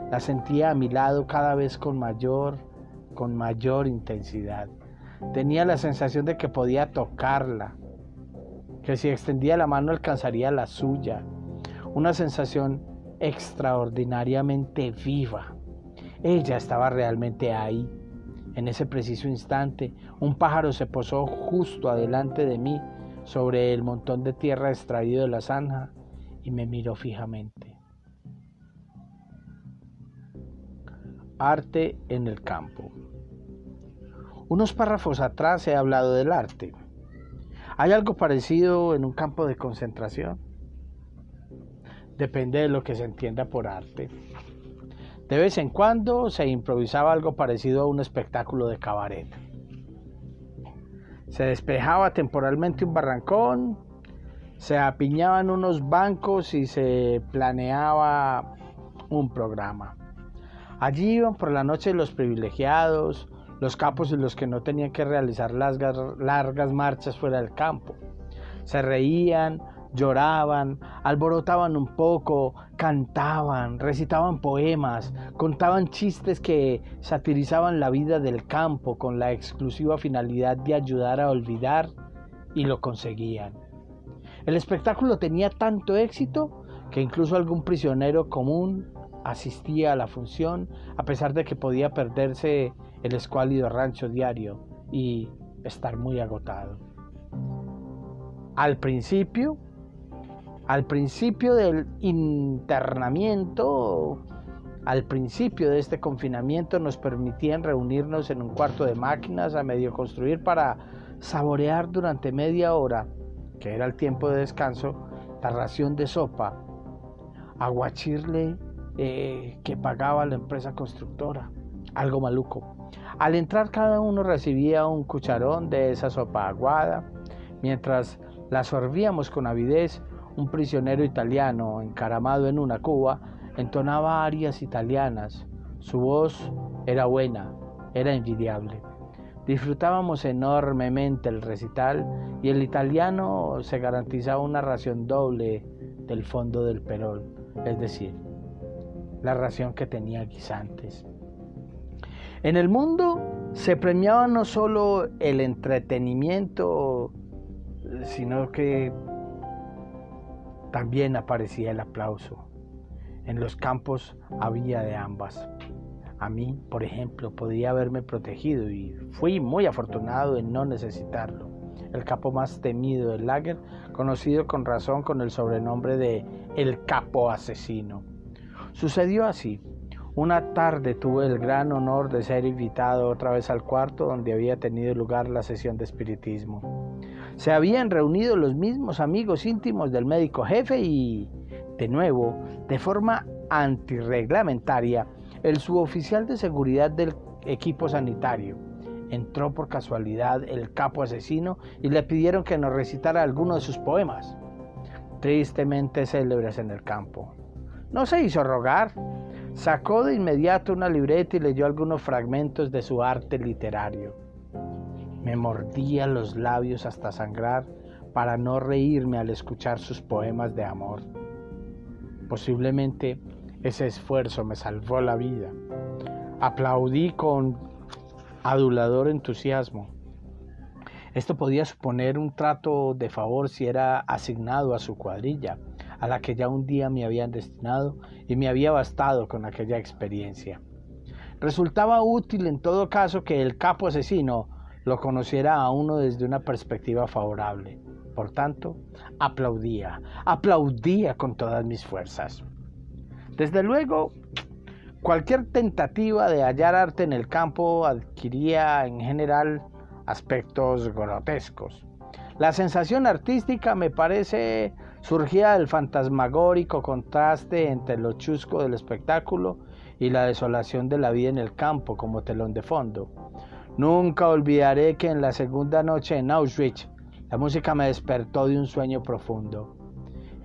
La sentía a mi lado cada vez con mayor, con mayor intensidad. Tenía la sensación de que podía tocarla, que si extendía la mano alcanzaría la suya. Una sensación extraordinariamente viva. Ella estaba realmente ahí. En ese preciso instante, un pájaro se posó justo adelante de mí sobre el montón de tierra extraído de la zanja y me miró fijamente. Arte en el campo. Unos párrafos atrás he hablado del arte. ¿Hay algo parecido en un campo de concentración? Depende de lo que se entienda por arte. De vez en cuando se improvisaba algo parecido a un espectáculo de cabaret. Se despejaba temporalmente un barrancón, se apiñaban unos bancos y se planeaba un programa. Allí iban por la noche los privilegiados, los capos y los que no tenían que realizar largas, largas marchas fuera del campo. Se reían, lloraban, alborotaban un poco, cantaban, recitaban poemas, contaban chistes que satirizaban la vida del campo con la exclusiva finalidad de ayudar a olvidar y lo conseguían. El espectáculo tenía tanto éxito que incluso algún prisionero común asistía a la función a pesar de que podía perderse el escuálido rancho diario y estar muy agotado. Al principio, al principio del internamiento, al principio de este confinamiento nos permitían reunirnos en un cuarto de máquinas a medio construir para saborear durante media hora, que era el tiempo de descanso, la ración de sopa, aguachirle eh, que pagaba la empresa constructora. Algo maluco. Al entrar cada uno recibía un cucharón de esa sopa aguada. Mientras la sorbíamos con avidez, un prisionero italiano encaramado en una cuba entonaba arias italianas. Su voz era buena, era envidiable. Disfrutábamos enormemente el recital y el italiano se garantizaba una ración doble del fondo del perol, es decir, la ración que tenía guisantes. En el mundo se premiaba no solo el entretenimiento, sino que también aparecía el aplauso. En los campos había de ambas. A mí, por ejemplo, podía haberme protegido y fui muy afortunado en no necesitarlo. El capo más temido del lager, conocido con razón con el sobrenombre de el capo asesino. Sucedió así. Una tarde tuve el gran honor de ser invitado otra vez al cuarto donde había tenido lugar la sesión de espiritismo. Se habían reunido los mismos amigos íntimos del médico jefe y, de nuevo, de forma antirreglamentaria, el suboficial de seguridad del equipo sanitario. Entró por casualidad el capo asesino y le pidieron que nos recitara alguno de sus poemas, tristemente célebres en el campo. No se hizo rogar, Sacó de inmediato una libreta y leyó algunos fragmentos de su arte literario. Me mordía los labios hasta sangrar para no reírme al escuchar sus poemas de amor. Posiblemente ese esfuerzo me salvó la vida. Aplaudí con adulador entusiasmo. Esto podía suponer un trato de favor si era asignado a su cuadrilla, a la que ya un día me habían destinado y me había bastado con aquella experiencia. Resultaba útil en todo caso que el capo asesino lo conociera a uno desde una perspectiva favorable. Por tanto, aplaudía, aplaudía con todas mis fuerzas. Desde luego, cualquier tentativa de hallar arte en el campo adquiría en general aspectos grotescos. La sensación artística me parece surgía del fantasmagórico contraste entre lo chusco del espectáculo y la desolación de la vida en el campo como telón de fondo. Nunca olvidaré que en la segunda noche en Auschwitz la música me despertó de un sueño profundo.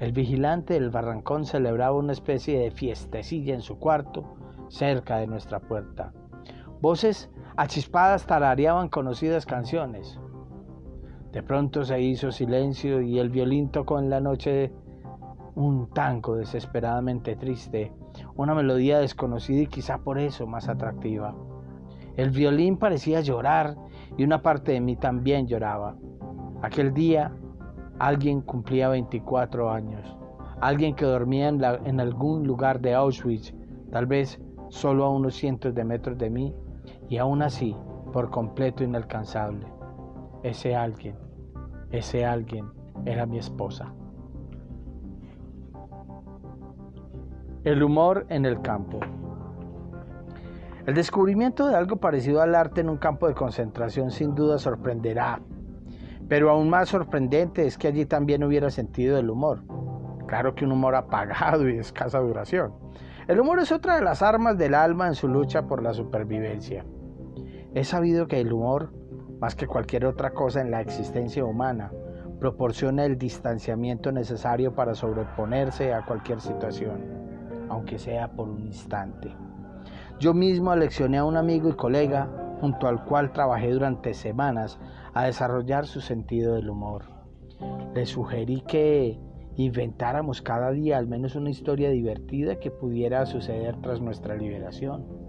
El vigilante del barrancón celebraba una especie de fiestecilla en su cuarto, cerca de nuestra puerta. Voces achispadas tarareaban conocidas canciones. De pronto se hizo silencio y el violín tocó en la noche un tango desesperadamente triste, una melodía desconocida y quizá por eso más atractiva. El violín parecía llorar y una parte de mí también lloraba. Aquel día alguien cumplía 24 años, alguien que dormía en, en algún lugar de Auschwitz, tal vez solo a unos cientos de metros de mí, y aún así por completo inalcanzable. Ese alguien, ese alguien era mi esposa. El humor en el campo. El descubrimiento de algo parecido al arte en un campo de concentración sin duda sorprenderá, pero aún más sorprendente es que allí también hubiera sentido del humor. Claro que un humor apagado y de escasa duración. El humor es otra de las armas del alma en su lucha por la supervivencia. He sabido que el humor más que cualquier otra cosa en la existencia humana, proporciona el distanciamiento necesario para sobreponerse a cualquier situación, aunque sea por un instante. Yo mismo aleccioné a un amigo y colega, junto al cual trabajé durante semanas, a desarrollar su sentido del humor. Le sugerí que inventáramos cada día al menos una historia divertida que pudiera suceder tras nuestra liberación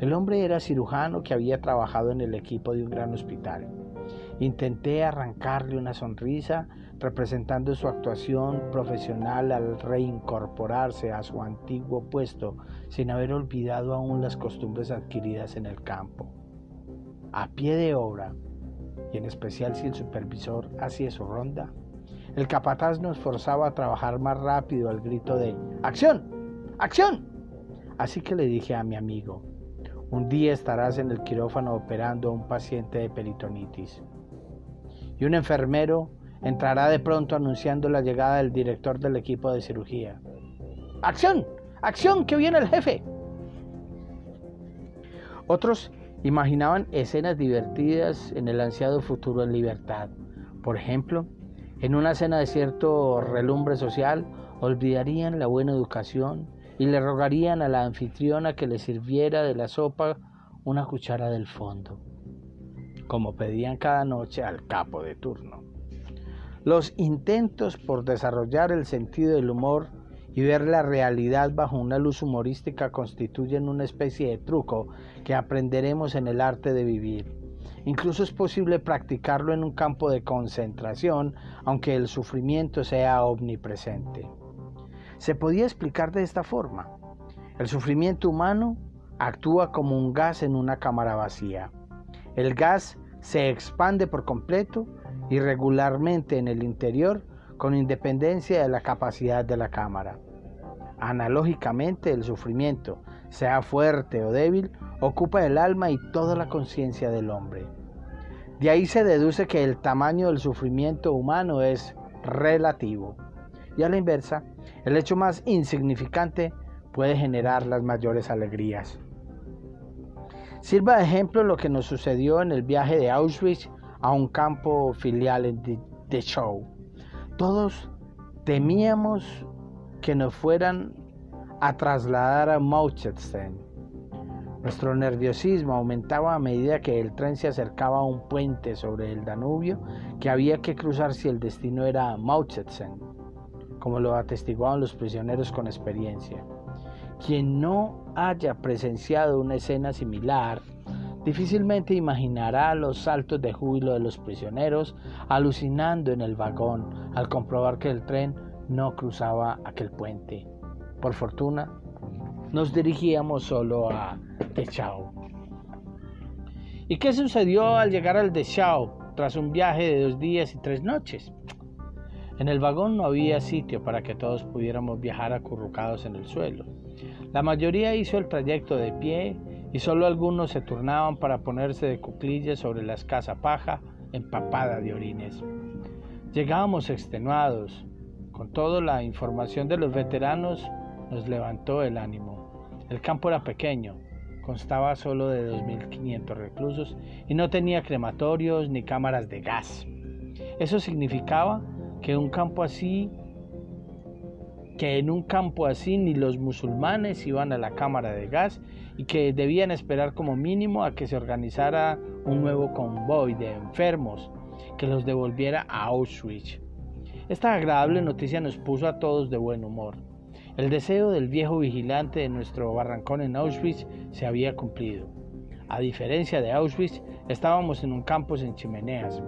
el hombre era cirujano que había trabajado en el equipo de un gran hospital. Intenté arrancarle una sonrisa representando su actuación profesional al reincorporarse a su antiguo puesto sin haber olvidado aún las costumbres adquiridas en el campo. A pie de obra, y en especial si el supervisor hacía su ronda, el capataz nos forzaba a trabajar más rápido al grito de ¡Acción! ¡Acción! Así que le dije a mi amigo, un día estarás en el quirófano operando a un paciente de peritonitis. Y un enfermero entrará de pronto anunciando la llegada del director del equipo de cirugía. ¡Acción! ¡Acción! ¡Que viene el jefe! Otros imaginaban escenas divertidas en el ansiado futuro en libertad. Por ejemplo, en una cena de cierto relumbre social, olvidarían la buena educación, y le rogarían a la anfitriona que le sirviera de la sopa una cuchara del fondo, como pedían cada noche al capo de turno. Los intentos por desarrollar el sentido del humor y ver la realidad bajo una luz humorística constituyen una especie de truco que aprenderemos en el arte de vivir. Incluso es posible practicarlo en un campo de concentración, aunque el sufrimiento sea omnipresente se podía explicar de esta forma. El sufrimiento humano actúa como un gas en una cámara vacía. El gas se expande por completo y regularmente en el interior con independencia de la capacidad de la cámara. Analógicamente, el sufrimiento, sea fuerte o débil, ocupa el alma y toda la conciencia del hombre. De ahí se deduce que el tamaño del sufrimiento humano es relativo. Y a la inversa, el hecho más insignificante puede generar las mayores alegrías. Sirva de ejemplo lo que nos sucedió en el viaje de Auschwitz a un campo filial en Dachau. Todos temíamos que nos fueran a trasladar a Mauchetsten. Nuestro nerviosismo aumentaba a medida que el tren se acercaba a un puente sobre el Danubio que había que cruzar si el destino era Mauchetsten, como lo atestiguaban los prisioneros con experiencia. Quien no haya presenciado una escena similar difícilmente imaginará los saltos de júbilo de los prisioneros alucinando en el vagón al comprobar que el tren no cruzaba aquel puente. Por fortuna, nos dirigíamos solo a Dachau. ¿Y qué sucedió al llegar al Dachau tras un viaje de dos días y tres noches? En el vagón no había sitio para que todos pudiéramos viajar acurrucados en el suelo. La mayoría hizo el trayecto de pie y solo algunos se turnaban para ponerse de cuclillas sobre la escasa paja empapada de orines. Llegábamos extenuados. Con toda la información de los veteranos nos levantó el ánimo. El campo era pequeño, constaba solo de 2.500 reclusos y no tenía crematorios ni cámaras de gas. Eso significaba que un campo así que en un campo así ni los musulmanes iban a la cámara de gas y que debían esperar como mínimo a que se organizara un nuevo convoy de enfermos que los devolviera a Auschwitz. Esta agradable noticia nos puso a todos de buen humor. El deseo del viejo vigilante de nuestro barrancón en Auschwitz se había cumplido. A diferencia de Auschwitz, estábamos en un campo sin chimeneas.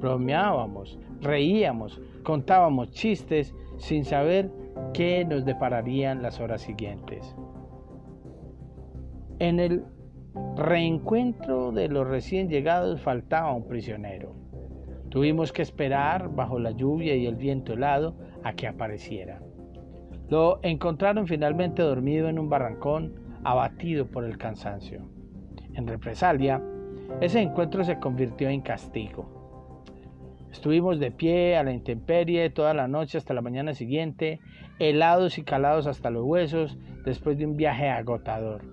Bromeábamos, reíamos, contábamos chistes sin saber qué nos depararían las horas siguientes. En el reencuentro de los recién llegados faltaba un prisionero. Tuvimos que esperar bajo la lluvia y el viento helado a que apareciera. Lo encontraron finalmente dormido en un barrancón, abatido por el cansancio. En represalia, ese encuentro se convirtió en castigo. Estuvimos de pie a la intemperie toda la noche hasta la mañana siguiente, helados y calados hasta los huesos después de un viaje agotador.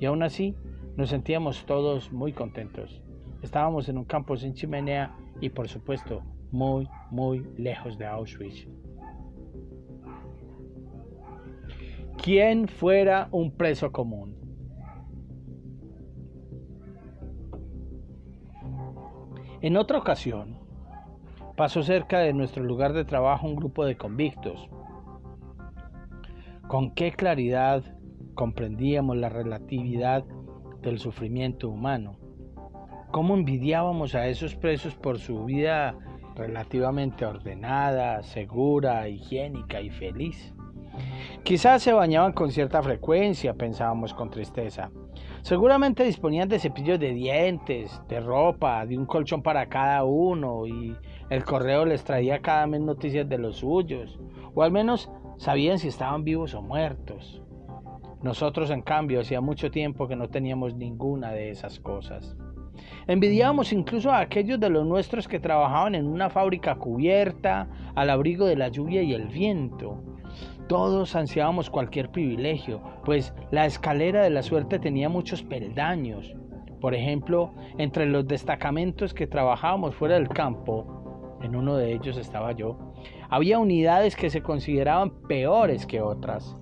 Y aún así nos sentíamos todos muy contentos. Estábamos en un campo sin chimenea y por supuesto muy, muy lejos de Auschwitz. ¿Quién fuera un preso común? En otra ocasión, pasó cerca de nuestro lugar de trabajo un grupo de convictos. Con qué claridad comprendíamos la relatividad del sufrimiento humano. Cómo envidiábamos a esos presos por su vida relativamente ordenada, segura, higiénica y feliz. Quizás se bañaban con cierta frecuencia, pensábamos con tristeza. Seguramente disponían de cepillos de dientes, de ropa, de un colchón para cada uno y el correo les traía cada mes noticias de los suyos, o al menos sabían si estaban vivos o muertos. Nosotros, en cambio, hacía mucho tiempo que no teníamos ninguna de esas cosas. Envidiábamos incluso a aquellos de los nuestros que trabajaban en una fábrica cubierta, al abrigo de la lluvia y el viento. Todos ansiábamos cualquier privilegio, pues la escalera de la suerte tenía muchos peldaños. Por ejemplo, entre los destacamentos que trabajábamos fuera del campo, en uno de ellos estaba yo, había unidades que se consideraban peores que otras.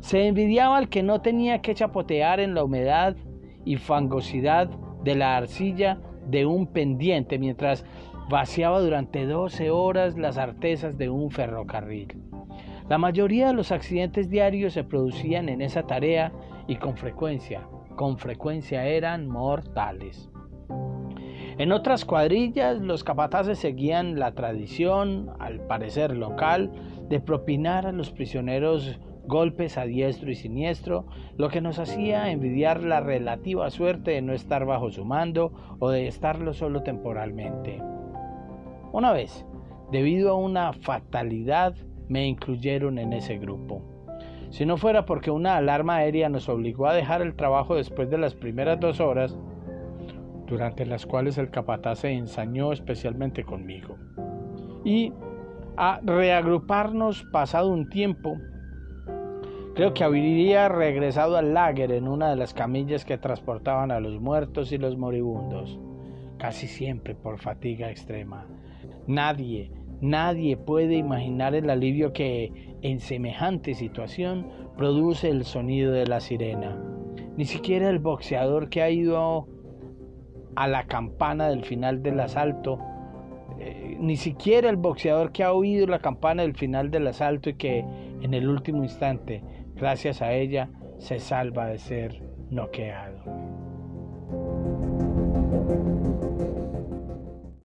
Se envidiaba al que no tenía que chapotear en la humedad y fangosidad de la arcilla de un pendiente mientras vaciaba durante 12 horas las artesas de un ferrocarril. La mayoría de los accidentes diarios se producían en esa tarea y con frecuencia, con frecuencia eran mortales. En otras cuadrillas, los capataces seguían la tradición, al parecer local, de propinar a los prisioneros golpes a diestro y siniestro, lo que nos hacía envidiar la relativa suerte de no estar bajo su mando o de estarlo solo temporalmente. Una vez, debido a una fatalidad, me incluyeron en ese grupo. Si no fuera porque una alarma aérea nos obligó a dejar el trabajo después de las primeras dos horas, durante las cuales el capataz se ensañó especialmente conmigo. Y a reagruparnos pasado un tiempo, creo que habría regresado al lager en una de las camillas que transportaban a los muertos y los moribundos, casi siempre por fatiga extrema. Nadie, nadie puede imaginar el alivio que en semejante situación produce el sonido de la sirena. Ni siquiera el boxeador que ha ido a la campana del final del asalto, eh, ni siquiera el boxeador que ha oído la campana del final del asalto y que en el último instante, gracias a ella, se salva de ser noqueado.